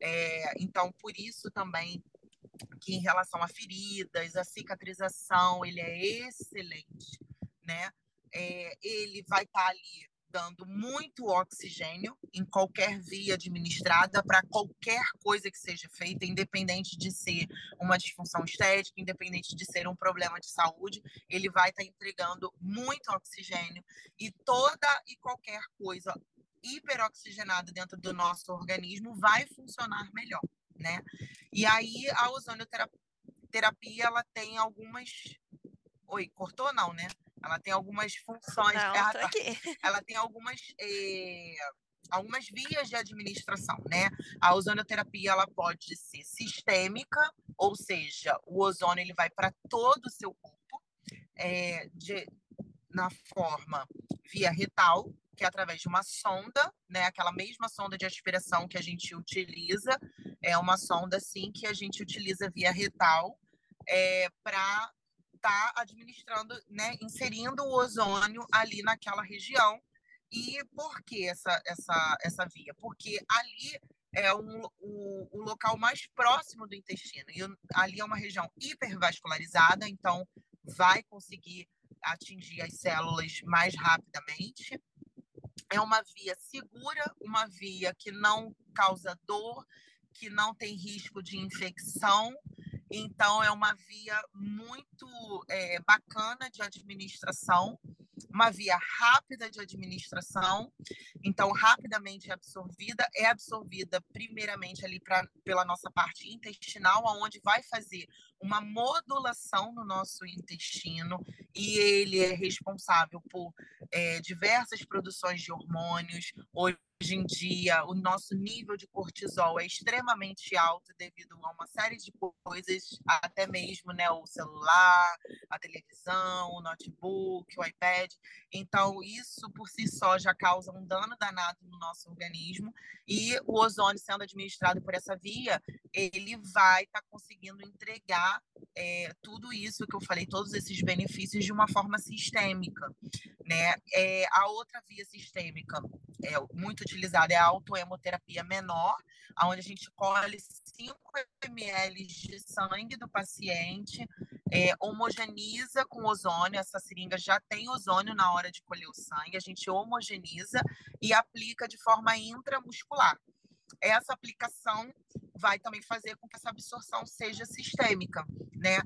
É, então, por isso também que em relação a feridas, a cicatrização, ele é excelente né? É, ele vai estar tá ali dando muito oxigênio em qualquer via administrada para qualquer coisa que seja feita, independente de ser uma disfunção estética, independente de ser um problema de saúde, ele vai estar tá entregando muito oxigênio e toda e qualquer coisa hiperoxigenada dentro do nosso organismo vai funcionar melhor, né? E aí a ozonioterapia ela tem algumas Oi, cortou não, né? Ela tem algumas funções. Não, ela, aqui. ela tem algumas. É, algumas vias de administração, né? A ozonioterapia ela pode ser sistêmica, ou seja, o ozônio ele vai para todo o seu corpo, é, de, na forma via retal, que é através de uma sonda, né? Aquela mesma sonda de aspiração que a gente utiliza, é uma sonda assim que a gente utiliza via retal é, para estar tá administrando, né? Inserindo o ozônio ali naquela região. E por que essa, essa, essa via? Porque ali é um, o, o local mais próximo do intestino. E ali é uma região hipervascularizada, então vai conseguir atingir as células mais rapidamente. É uma via segura, uma via que não causa dor, que não tem risco de infecção. Então, é uma via muito é, bacana de administração uma via rápida de administração, então rapidamente absorvida, é absorvida primeiramente ali pra, pela nossa parte intestinal, aonde vai fazer uma modulação no nosso intestino e ele é responsável por é, diversas produções de hormônios. Hoje Hoje em dia, o nosso nível de cortisol é extremamente alto devido a uma série de coisas, até mesmo né, o celular, a televisão, o notebook, o iPad. Então, isso por si só já causa um dano danado no nosso organismo. E o ozônio sendo administrado por essa via, ele vai estar tá conseguindo entregar é, tudo isso que eu falei, todos esses benefícios de uma forma sistêmica. Né? É, a outra via sistêmica é muito utilizada é a autohemoterapia menor, onde a gente colhe 5 ml de sangue do paciente, é, homogeneiza com ozônio, essa seringa já tem ozônio na hora de colher o sangue, a gente homogeniza e aplica de forma intramuscular. Essa aplicação vai também fazer com que essa absorção seja sistêmica, né?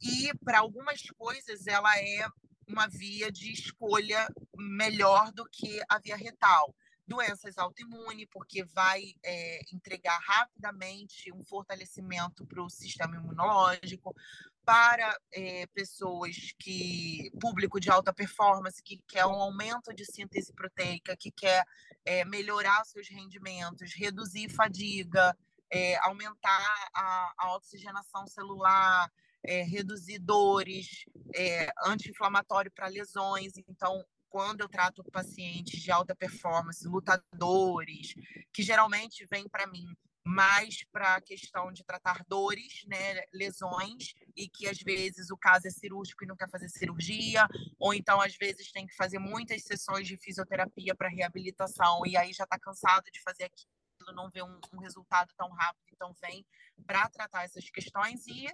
E para algumas coisas ela é uma via de escolha melhor do que a via retal. Doenças autoimunes, porque vai é, entregar rapidamente um fortalecimento para o sistema imunológico, para é, pessoas que, público de alta performance, que quer um aumento de síntese proteica, que quer é, melhorar seus rendimentos, reduzir fadiga, é, aumentar a, a oxigenação celular, é, reduzir dores, é, anti-inflamatório para lesões. Então, quando eu trato pacientes de alta performance, lutadores, que geralmente vêm para mim mais para a questão de tratar dores, né, lesões, e que às vezes o caso é cirúrgico e não quer fazer cirurgia, ou então às vezes tem que fazer muitas sessões de fisioterapia para reabilitação e aí já está cansado de fazer aquilo, não vê um, um resultado tão rápido, então vem para tratar essas questões e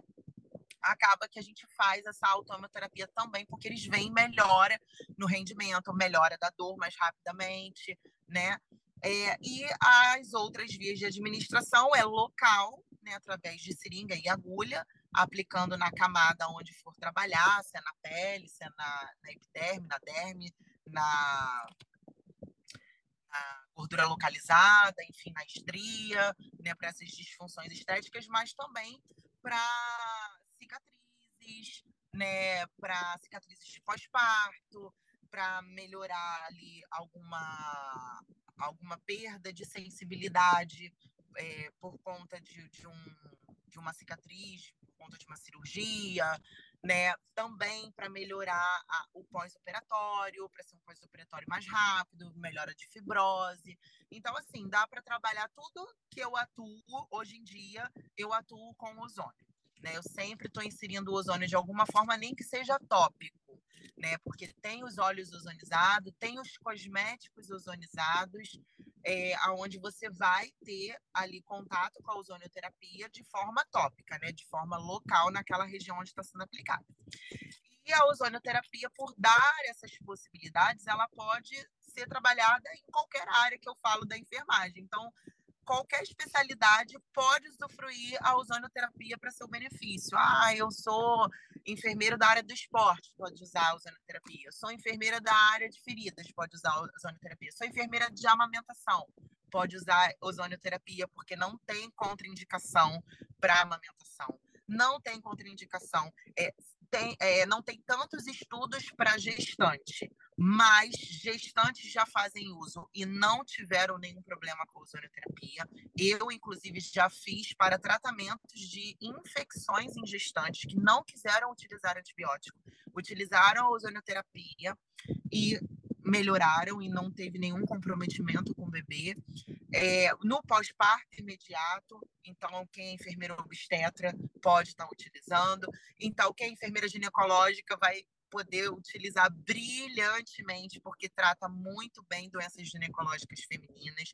acaba que a gente faz essa autohemoterapia também, porque eles veem melhora no rendimento, melhora da dor mais rapidamente, né? É, e as outras vias de administração é local, né, através de seringa e agulha, aplicando na camada onde for trabalhar, se é na pele, se é na, na epiderme, na derme, na, na gordura localizada, enfim, na estria, né, para essas disfunções estéticas, mas também para cicatrizes, né, para cicatrizes de pós-parto, para melhorar ali alguma alguma perda de sensibilidade é, por conta de, de, um, de uma cicatriz, por conta de uma cirurgia, né? Também para melhorar a, o pós-operatório, para ser um pós-operatório mais rápido, melhora de fibrose. Então, assim, dá para trabalhar tudo que eu atuo hoje em dia, eu atuo com ozônio. Né? Eu sempre estou inserindo o ozônio de alguma forma, nem que seja tópico, né? Porque tem os óleos ozonizados, tem os cosméticos ozonizados, é, aonde você vai ter ali contato com a ozonioterapia de forma tópica, né? De forma local naquela região onde está sendo aplicada. E a ozonioterapia, por dar essas possibilidades, ela pode ser trabalhada em qualquer área que eu falo da enfermagem. Então, qualquer especialidade pode usufruir a ozonioterapia para seu benefício. Ah, eu sou enfermeiro da área do esporte, pode usar a ozonioterapia. Eu sou enfermeira da área de feridas, pode usar a ozonioterapia. Sou enfermeira de amamentação, pode usar ozonioterapia, porque não tem contraindicação para amamentação. Não tem contraindicação. É, tem, é, não tem tantos estudos para gestante, mas gestantes já fazem uso e não tiveram nenhum problema com a ozonioterapia. Eu, inclusive, já fiz para tratamentos de infecções em gestantes que não quiseram utilizar antibiótico, utilizaram a ozonioterapia e melhoraram e não teve nenhum comprometimento com o bebê. É, no pós-parto imediato, então quem é enfermeira obstetra pode estar utilizando. Então, quem é enfermeira ginecológica vai poder utilizar brilhantemente, porque trata muito bem doenças ginecológicas femininas.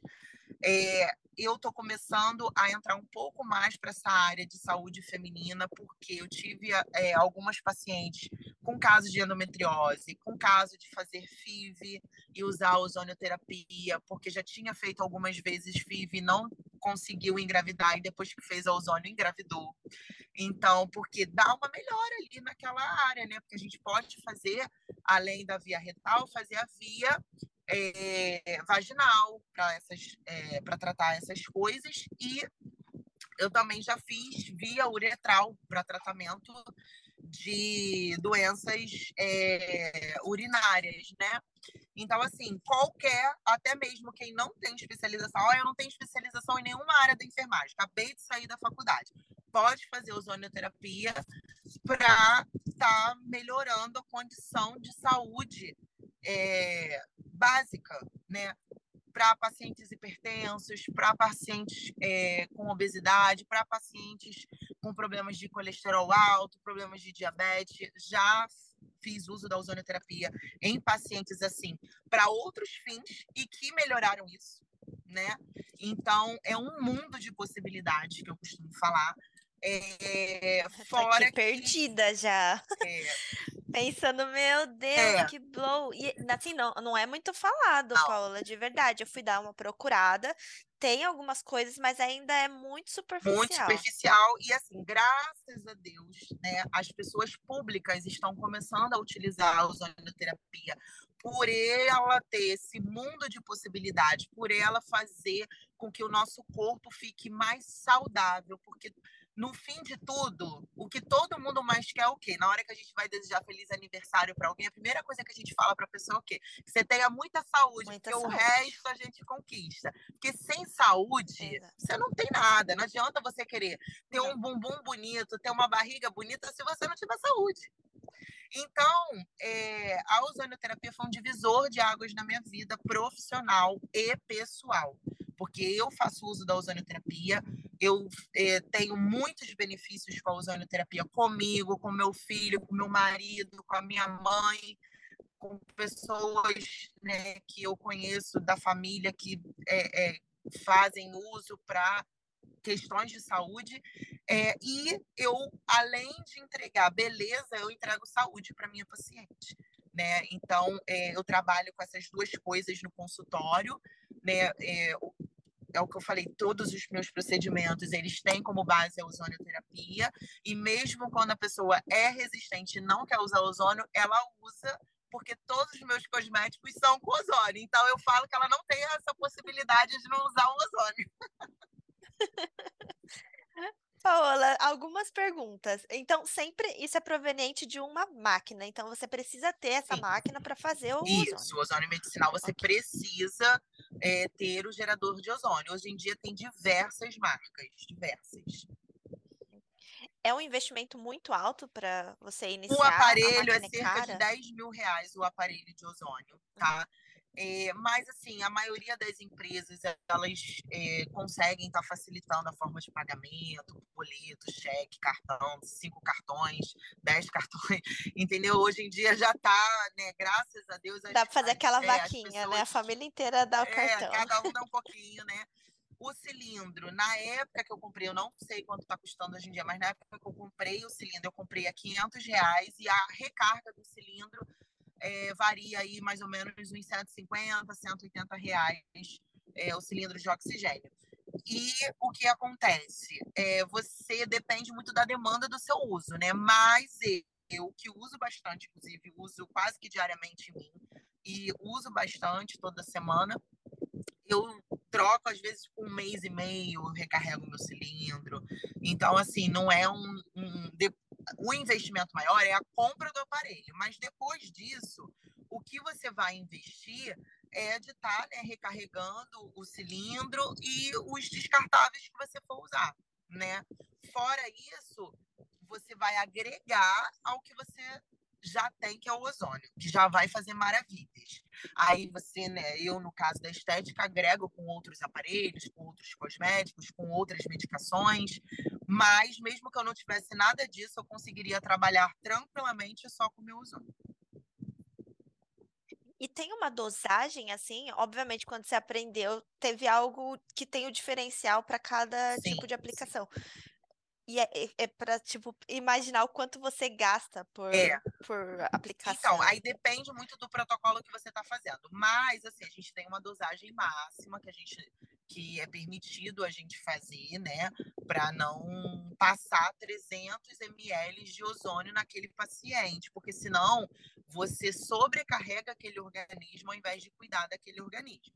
É, eu estou começando a entrar um pouco mais para essa área de saúde feminina, porque eu tive é, algumas pacientes com casos de endometriose, com caso de fazer FIV e usar ozonioterapia, porque já tinha feito algumas vezes FIV e não conseguiu engravidar e depois que fez a ozônio engravidou. Então, porque dá uma melhora ali naquela área, né? Porque a gente pode fazer, além da via retal, fazer a via é, vaginal para é, para tratar essas coisas e eu também já fiz via uretral para tratamento de doenças é, urinárias, né? Então, assim, qualquer, até mesmo quem não tem especialização, oh, eu não tenho especialização em nenhuma área da enfermagem, acabei de sair da faculdade, pode fazer ozonioterapia para estar tá melhorando a condição de saúde é, básica, né? Para pacientes hipertensos, para pacientes é, com obesidade, para pacientes com problemas de colesterol alto, problemas de diabetes, já fiz uso da ozonioterapia em pacientes assim para outros fins e que melhoraram isso, né? Então é um mundo de possibilidades que eu costumo falar. É, [LAUGHS] fora que perdida já. É, [LAUGHS] Pensando, meu Deus, é. que blow. E assim, não, não é muito falado, Não. Paola, de verdade. Eu fui dar uma procurada, tem algumas coisas, mas ainda é muito muito superficial. superficial e assim, graças a Deus, né, as pessoas públicas estão começando a utilizar a ozonioterapia por ela ter esse mundo de possibilidades, por ela fazer com que o nosso corpo fique mais saudável, porque no fim de tudo, o que todo mundo mais quer é o quê? Na hora que a gente vai desejar feliz aniversário para alguém, a primeira coisa que a gente fala para a pessoa é o quê? Que você tenha muita saúde, Muita porque saúde. o resto a gente conquista. Porque sem saúde, Exato. você não tem nada. Não adianta você querer ter um bumbum bonito, ter uma barriga bonita, se você não tiver saúde. Então, é, a ozonioterapia foi um divisor de águas na minha vida profissional e pessoal, porque eu faço uso da ozonioterapia, eu é, tenho muitos benefícios com a ozonioterapia comigo, com meu filho, com meu marido, com a minha mãe, com pessoas né, que eu conheço da família que é, fazem uso para questões de saúde. É, e eu, além de entregar beleza, eu entrego saúde para minha paciente. Né? Então, é, eu trabalho com essas duas coisas no consultório. Né? É, é o que eu falei, todos os meus procedimentos, eles têm como base a ozonioterapia. E mesmo quando a pessoa é resistente e não quer usar ozônio, ela usa porque todos os meus cosméticos são com ozônio. Então, eu falo que ela não tem essa possibilidade de não usar o ozônio. [LAUGHS] Paola, algumas perguntas. Então, sempre isso é proveniente de uma máquina. Então, você precisa ter essa Sim. máquina para fazer o ozônio. Isso, o ozônio medicinal, você Ok. precisa é, ter o gerador de ozônio. Hoje em dia tem diversas marcas, diversas. É um investimento muito alto para você iniciar. A aparelho é é cerca de cara. 10 mil reais o aparelho de ozônio, tá? É, mas, assim, a maioria das empresas, elas é, conseguem estar facilitando a forma de pagamento, boleto, cheque, cartão, cinco cartões, dez [LAUGHS] cartões, entendeu? Hoje em dia já tá, né, graças a Deus... as- Dá para fazer aquela é, vaquinha, né? A pessoas- família inteira dá o É, cartão. cada um dá um [LAUGHS] pouquinho, né? O cilindro, na época que eu comprei, eu não sei quanto está custando hoje em dia, mas na época que eu comprei o cilindro, eu comprei a 500 reais e a recarga do cilindro é, varia aí mais ou menos uns 150, 180 reais é, o cilindro de oxigênio. E o que acontece? É, você depende muito da demanda do seu uso, né? Mas eu, que uso bastante, inclusive, uso quase que diariamente em mim, e uso bastante toda semana, eu troco às vezes por um mês e meio, recarrego meu cilindro. Então, assim, não é um. um- o investimento maior é a compra do aparelho, mas depois disso, o que você vai investir é de estar né, recarregando o cilindro e os descartáveis que você for usar, né? Fora isso, você vai agregar ao que você já tem, que é o ozônio, que já vai fazer maravilhas. Aí você, né, eu no caso da estética, agrego com outros aparelhos, com outros cosméticos, com outras medicações, mas mesmo que eu não tivesse nada disso, eu conseguiria trabalhar tranquilamente só com o meu ozônio. E tem uma dosagem, assim, obviamente, quando você aprendeu, teve algo que tem o diferencial para cada sim, tipo de aplicação. Sim. E é, é, para, tipo, imaginar o quanto você gasta por, é. por aplicação. Então, aí depende muito do protocolo que você está fazendo. Mas, assim, a gente tem uma dosagem máxima que a gente que é permitido a gente fazer, né, para não passar 300 ml de ozônio naquele paciente, porque senão você sobrecarrega aquele organismo ao invés de cuidar daquele organismo.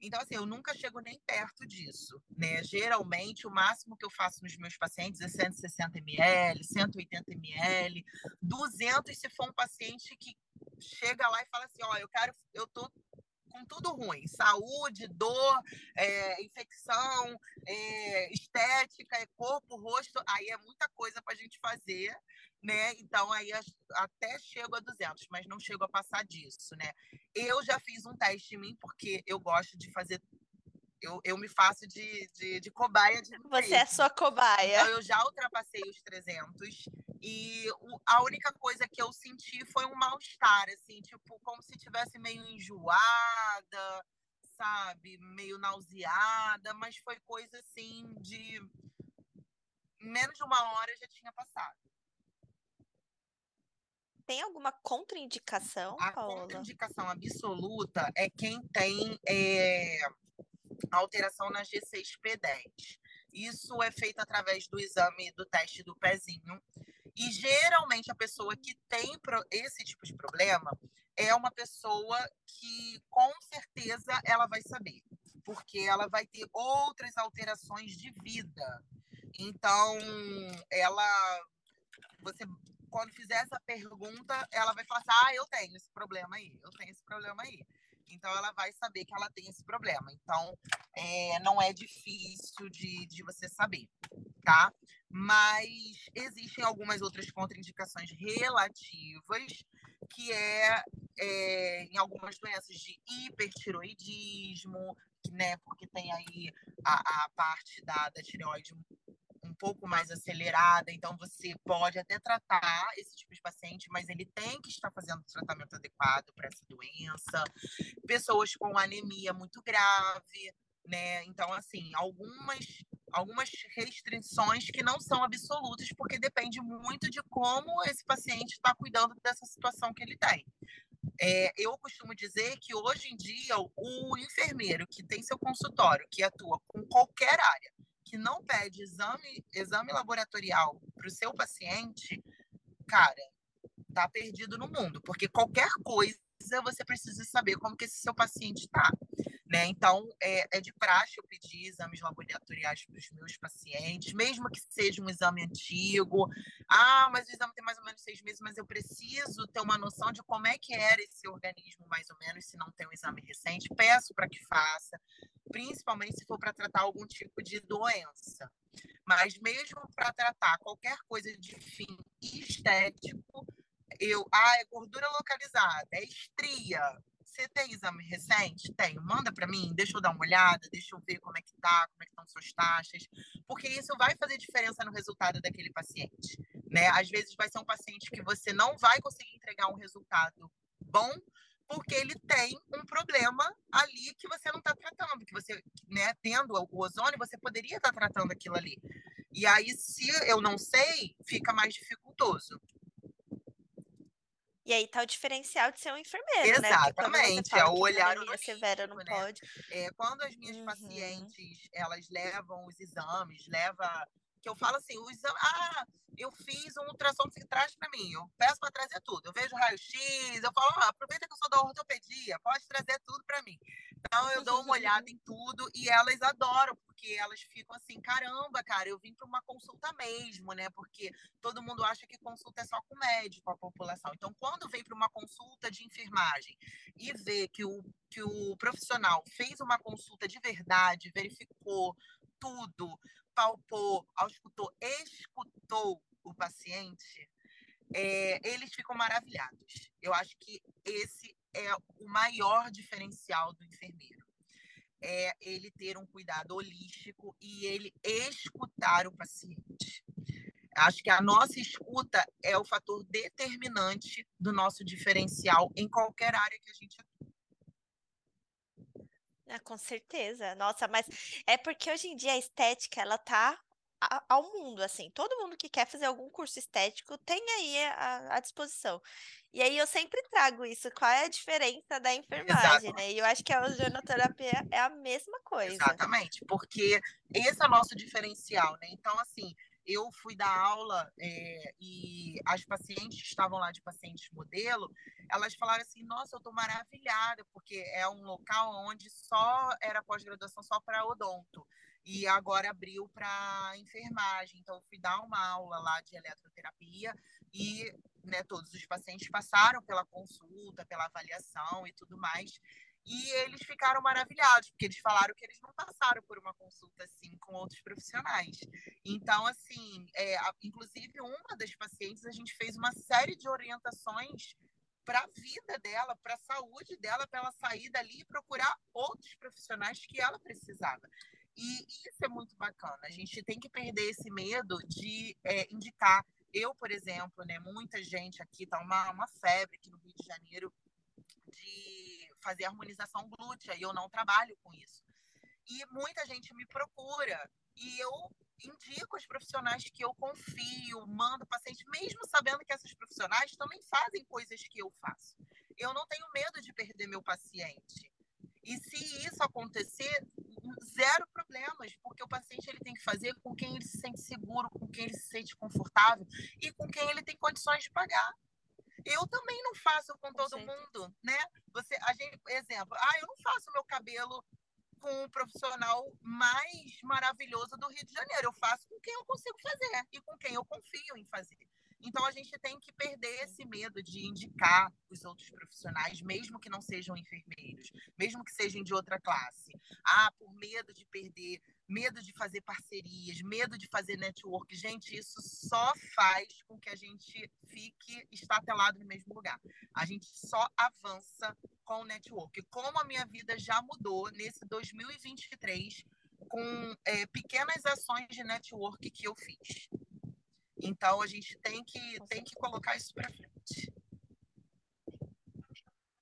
Então, assim, eu nunca chego nem perto disso, né? Geralmente, o máximo que eu faço nos meus pacientes é 160 ml, 180 ml, 200 se for um paciente que chega lá e fala assim, ó, oh, eu quero, eu tô com tudo ruim, saúde, dor, é, infecção, é, estética, é corpo, rosto, aí é muita coisa para a gente fazer, né? Então aí até chego a 200, mas não chego a passar disso, né? Eu já fiz um teste em mim porque eu gosto de fazer eu, eu me faço de, de, de cobaia de Você é sua cobaia. Então, eu já ultrapassei os 300 e o, a única coisa que eu senti foi um mal-estar, assim, tipo, como se tivesse meio enjoada, sabe? Meio nauseada, mas foi coisa assim de menos de uma hora já tinha passado. Tem alguma contraindicação, a Paola? A contraindicação absoluta é quem tem é, alteração na G6P10. Isso é feito através do exame do teste do pezinho. E geralmente a pessoa que tem esse tipo de problema é uma pessoa que com certeza ela vai saber, porque ela vai ter outras alterações de vida. Então, ela você quando fizer essa pergunta, ela vai falar assim: "Ah, eu tenho esse problema aí. Eu tenho esse problema aí". Então, ela vai saber que ela tem esse problema. Então, é, não é difícil de, de você saber, tá? Mas existem algumas outras contraindicações relativas, que é, é em algumas doenças de hipertiroidismo, né? Porque tem aí a, a parte da, da tireoide pouco mais acelerada, então você pode até tratar esse tipo de paciente, mas ele tem que estar fazendo o tratamento adequado para essa doença. Pessoas com anemia muito grave, né? Então, assim, algumas algumas restrições que não são absolutas, porque depende muito de como esse paciente está cuidando dessa situação que ele tem. É, eu costumo dizer que hoje em dia o enfermeiro que tem seu consultório, que atua com qualquer área, que não pede exame, exame laboratorial para o seu paciente, cara, tá perdido no mundo, porque qualquer coisa você precisa saber como que esse seu paciente está. Né? Então, é, é, de praxe eu pedir exames laboratoriais para os meus pacientes, mesmo que seja um exame antigo. Ah, mas o exame tem mais ou menos seis meses, mas eu preciso ter uma noção de como é que era esse organismo, mais ou menos, se não tem um exame recente. Peço para que faça, principalmente se for para tratar algum tipo de doença. Mas mesmo para tratar qualquer coisa de fim estético, eu, ah, é gordura localizada, é estria, você tem exame recente? Tenho. Manda para mim, deixa eu dar uma olhada, deixa eu ver como é que tá, como é que estão suas taxas, porque isso vai fazer diferença no resultado daquele paciente, né? Às vezes vai ser um paciente que você não vai conseguir entregar um resultado bom, porque ele tem um problema ali que você não está tratando, que você, né, tendo o ozônio, você poderia estar tá tratando aquilo ali. E aí, se eu não sei, fica mais dificultoso. E aí tá o diferencial de ser um enfermeiro, Exatamente, né? é o olhar o severa não né? pode. É, quando as minhas uhum. pacientes, elas levam os exames, leva que que eu falo assim, o exame, ah, eu fiz um ultrassom, você traz para mim, eu peço para trazer tudo. Eu vejo raio-x, eu falo, ah, aproveita que eu sou da ortopedia, pode trazer tudo para mim. Então eu dou uma olhada em [LAUGHS] tudo e elas adoram, porque elas ficam assim, caramba, cara, eu vim para uma consulta mesmo, né? Porque todo mundo acha que consulta é só com médico, a população. Então, quando vem para uma consulta de enfermagem e vê que o, que o profissional fez uma consulta de verdade, verificou tudo, palpou, auscultou, escutou o paciente, é, eles ficam maravilhados. Eu acho que esse é o maior diferencial do enfermeiro. É ele ter um cuidado holístico e ele escutar o paciente. Acho que a nossa escuta é o fator determinante do nosso diferencial em qualquer área que a gente atua. Ah, com certeza. Nossa, mas é porque hoje em dia a estética ela tá ao mundo, assim. Todo mundo que quer fazer algum curso estético tem aí à, disposição. E aí eu sempre trago isso, qual é a diferença da enfermagem, né? E eu acho que a ozonoterapia é a mesma coisa. Exatamente, porque esse é o nosso diferencial, né? Então, assim, eu fui dar aula é, e as pacientes que estavam lá de pacientes modelo, elas falaram assim, nossa, eu estou maravilhada, porque é um local onde só era pós-graduação só para odonto e agora abriu para enfermagem. Então, eu fui dar uma aula lá de eletroterapia e né, todos os pacientes passaram pela consulta, pela avaliação e tudo mais. E eles ficaram maravilhados, porque eles falaram que eles não passaram por uma consulta assim com outros profissionais. Então, assim, é, inclusive uma das pacientes, a gente fez uma série de orientações para a vida dela, para a saúde dela, para ela sair dali e procurar outros profissionais que ela precisava. E isso é muito bacana. A gente tem que perder esse medo de é, indicar. Eu, por exemplo, né, muita gente aqui, tá uma, uma febre aqui no Rio de Janeiro de fazer harmonização glútea e eu não trabalho com isso. E muita gente me procura e eu indico os profissionais que eu confio, mando paciente, mesmo sabendo que essas profissionais também fazem coisas que eu faço. Eu não tenho medo de perder meu paciente. E se isso acontecer, zero problemas, porque o paciente ele tem que fazer com quem ele se sente seguro, com quem ele se sente confortável e com quem ele tem condições de pagar. Eu também não faço com todo mundo, né? Você, a gente, exemplo, ah, eu não faço meu cabelo com o profissional mais maravilhoso do Rio de Janeiro. Eu faço com quem eu consigo fazer e com quem eu confio em fazer. Então a gente tem que perder esse medo de indicar os outros profissionais, mesmo que não sejam enfermeiros, mesmo que sejam de outra classe. Ah, por medo de perder, medo de fazer parcerias, medo de fazer network. Gente, isso só faz com que a gente fique estatelado no mesmo lugar. A gente só avança com o network. Como a minha vida já mudou nesse 2023 com é, pequenas ações de network que eu fiz. Então a gente tem que, tem que colocar isso para frente.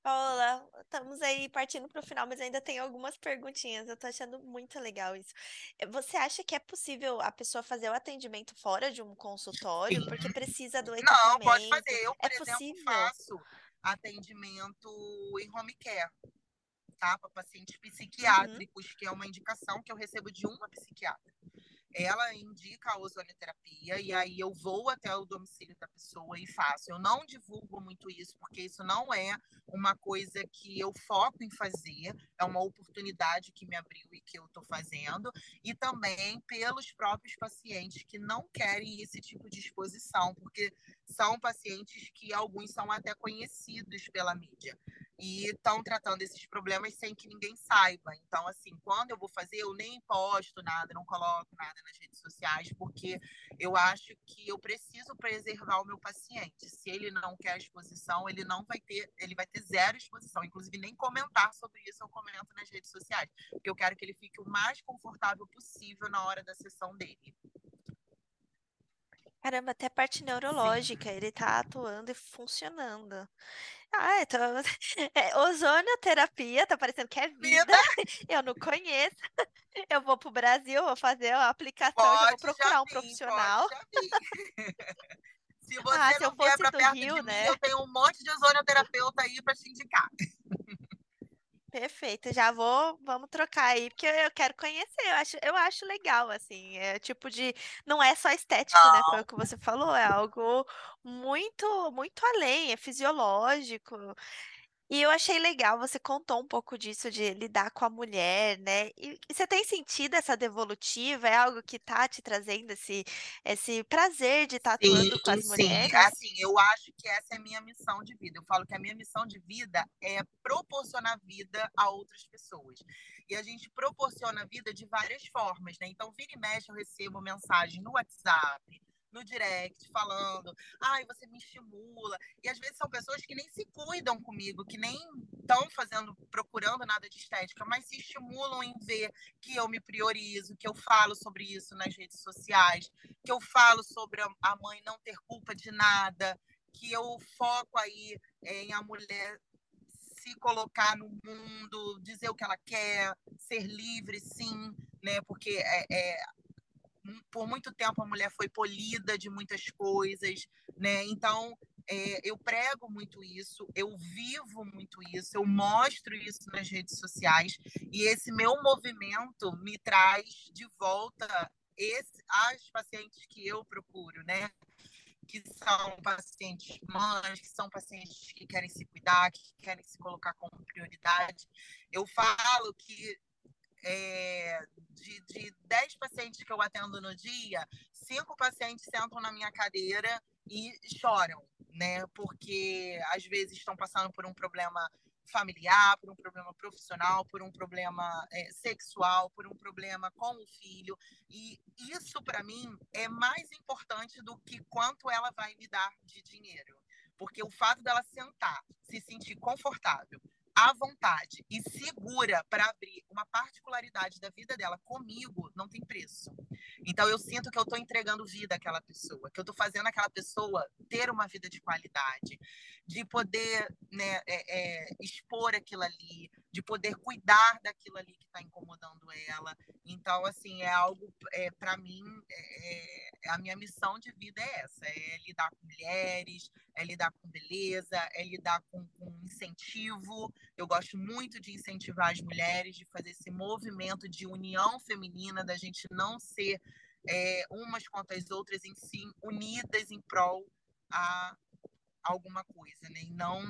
Paola, estamos aí partindo para o final, mas ainda tem algumas perguntinhas. Eu estou achando muito legal isso. Eh, você acha que é possível a pessoa fazer o atendimento fora de um consultório? Sim. Porque precisa do equipamento? Não, pode fazer. Eu, por é exemplo, possível? faço atendimento em home care, tá? Para pacientes psiquiátricos, uhum. que é uma indicação que eu recebo de uma psiquiatra ela indica a ozonioterapia e aí eu vou até o domicílio da pessoa e faço. Eu não divulgo muito isso, porque isso não é uma coisa que eu foco em fazer, é uma oportunidade que me abriu e que eu estou fazendo, e também pelos próprios pacientes que não querem esse tipo de exposição, porque são pacientes que alguns são até conhecidos pela mídia e estão tratando esses problemas sem que ninguém saiba. Então, assim, quando eu vou fazer, eu nem posto nada, não coloco nada nas redes sociais, porque eu acho que eu preciso preservar o meu paciente. Se ele não quer exposição, ele não vai ter, ele vai ter zero exposição. Inclusive, nem comentar sobre isso eu comento nas redes sociais, porque eu quero que ele fique o mais confortável possível na hora da sessão dele. Caramba, até a parte neurológica, ele tá atuando e funcionando. Ah, então, [LAUGHS] é, ozonioterapia, tá parecendo que é vida. [LAUGHS] Eu não conheço. [LAUGHS] Eu vou pro Brasil, vou fazer a aplicação, já vou Pode procurar um vir, profissional. pode já. Se você Ah, se eu não vier do perto Rio, de mim, né? eu tenho um monte de ozonioterapeuta aí para te indicar. Perfeito, já vou, vamos trocar aí, porque eu quero conhecer, eu acho, eu acho legal, assim, é tipo de, não é só estético, né, foi o que você falou, é algo muito, muito além, é fisiológico, e eu achei legal, você contou um pouco disso de lidar com a mulher, né? E, você tem sentido essa devolutiva? É algo que tá te trazendo esse, esse prazer de estar tá atuando com as sim, mulheres? Sim, assim, eu acho que essa é a minha missão de vida. Eu falo que a minha missão de vida é proporcionar vida a outras pessoas. E a gente proporciona vida de várias formas, né? Então, vira e mexe, eu recebo mensagem no WhatsApp, no direct falando, ai, você me estimula. E às vezes são pessoas que nem se cuidam comigo, que nem estão fazendo, procurando nada de estética, mas se estimulam em ver que eu me priorizo, que eu falo sobre isso nas redes sociais, que eu falo sobre a mãe não ter culpa de nada, que eu foco aí em a mulher se colocar no mundo, dizer o que ela quer, ser livre, sim, né? Porque é, é, por muito tempo a mulher foi polida de muitas coisas, né? Então, é, eu prego muito isso, eu vivo muito isso, eu mostro isso nas redes sociais e esse meu movimento me traz de volta esse, as pacientes que eu procuro, né? Que são pacientes mães, que são pacientes que querem se cuidar, que querem se colocar como prioridade. Eu falo que é, de, de 10 pacientes que eu atendo no dia, cinco pacientes sentam na minha cadeira e choram, né? Porque às vezes estão passando por um problema familiar, por um problema profissional, por um problema é, sexual, por um problema com o filho. E isso, para mim, é mais importante do que quanto ela vai me dar de dinheiro. Porque o fato dela sentar, se sentir confortável, à vontade e segura para abrir uma particularidade da vida dela comigo, não tem preço. Então eu sinto que eu estou entregando vida àquela pessoa, que eu estou fazendo aquela pessoa ter uma vida de qualidade, de poder né, é, é, expor aquilo ali, de poder cuidar daquilo ali que está incomodando ela. Então, assim, é algo, é, para mim, é, é, a minha missão de vida é essa: é lidar com mulheres, é lidar com beleza, é lidar com, com incentivo. Eu gosto muito de incentivar as mulheres, de fazer esse movimento de união feminina, da gente não ser é, umas contra as outras, em si, unidas em prol a alguma coisa, né? E não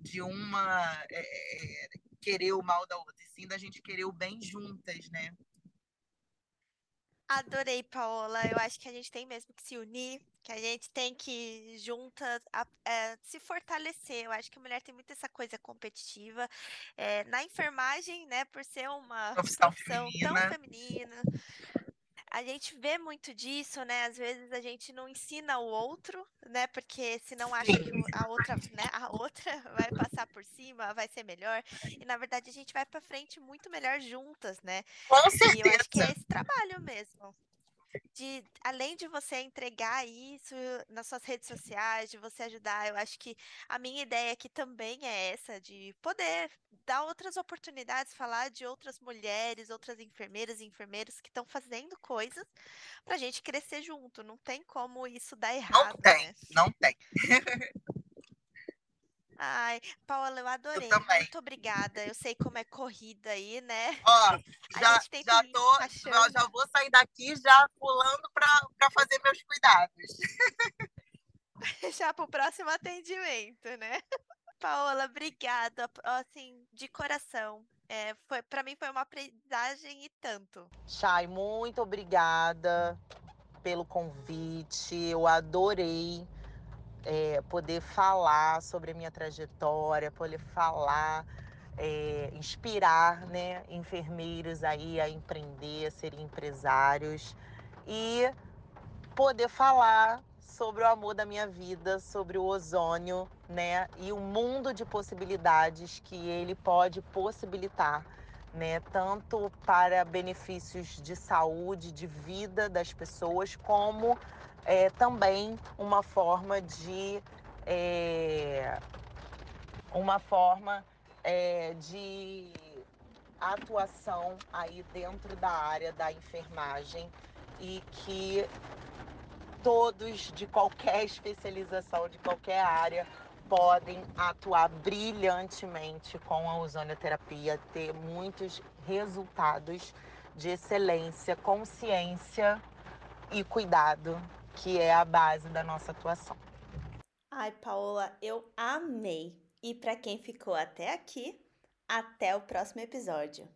de uma é, querer o mal da outra, e sim da gente querer o bem juntas, né? Adorei, Paola. Eu acho que a gente tem mesmo que se unir, que a gente tem que juntas é, se fortalecer. Eu acho que a mulher tem muito essa coisa competitiva. É, na enfermagem, né, por ser uma profissão, profissão feminina. tão feminina, a gente vê muito disso, né? Às vezes a gente não ensina o outro, né? Porque senão acha que a outra, né? A outra [LAUGHS] vai passar por cima, vai ser melhor. E na verdade a gente vai para frente muito melhor juntas, né? Com certeza. E eu acho que é esse trabalho mesmo de além de você entregar isso nas suas redes sociais, de você ajudar, eu acho que a minha ideia aqui também é essa, de poder dar outras oportunidades, falar de outras mulheres, outras enfermeiras e enfermeiros que estão fazendo coisas para a gente crescer junto. Não tem como isso dar errado. Não tem, né? não tem. [LAUGHS] Ai, Paula, eu adorei. Eu Muito obrigada. Eu sei como é corrida aí, né? Ó, [LAUGHS] já, já tô, já, já vou sair daqui já pulando para fazer meus cuidados. [LAUGHS] já para o próximo atendimento, né? [LAUGHS] Paola, obrigada. Assim, de coração. É, foi para mim foi uma aprendizagem e tanto. Chay, muito obrigada pelo convite. Eu adorei é, poder falar sobre a minha trajetória, poder falar, é, inspirar né, enfermeiros aí a empreender, a serem empresários e poder falar sobre o amor da minha vida, sobre o ozônio, né, e o mundo de possibilidades que ele pode possibilitar, né, tanto para benefícios de saúde, de vida das pessoas, como é também uma forma de é, uma forma é, de atuação aí dentro da área da enfermagem e que todos de qualquer especialização, de qualquer área, podem atuar brilhantemente com a ozonioterapia, ter muitos resultados de excelência, consciência e cuidado, que é a base da nossa atuação. Ai, Paola, eu amei. E para quem ficou até aqui, até o próximo episódio.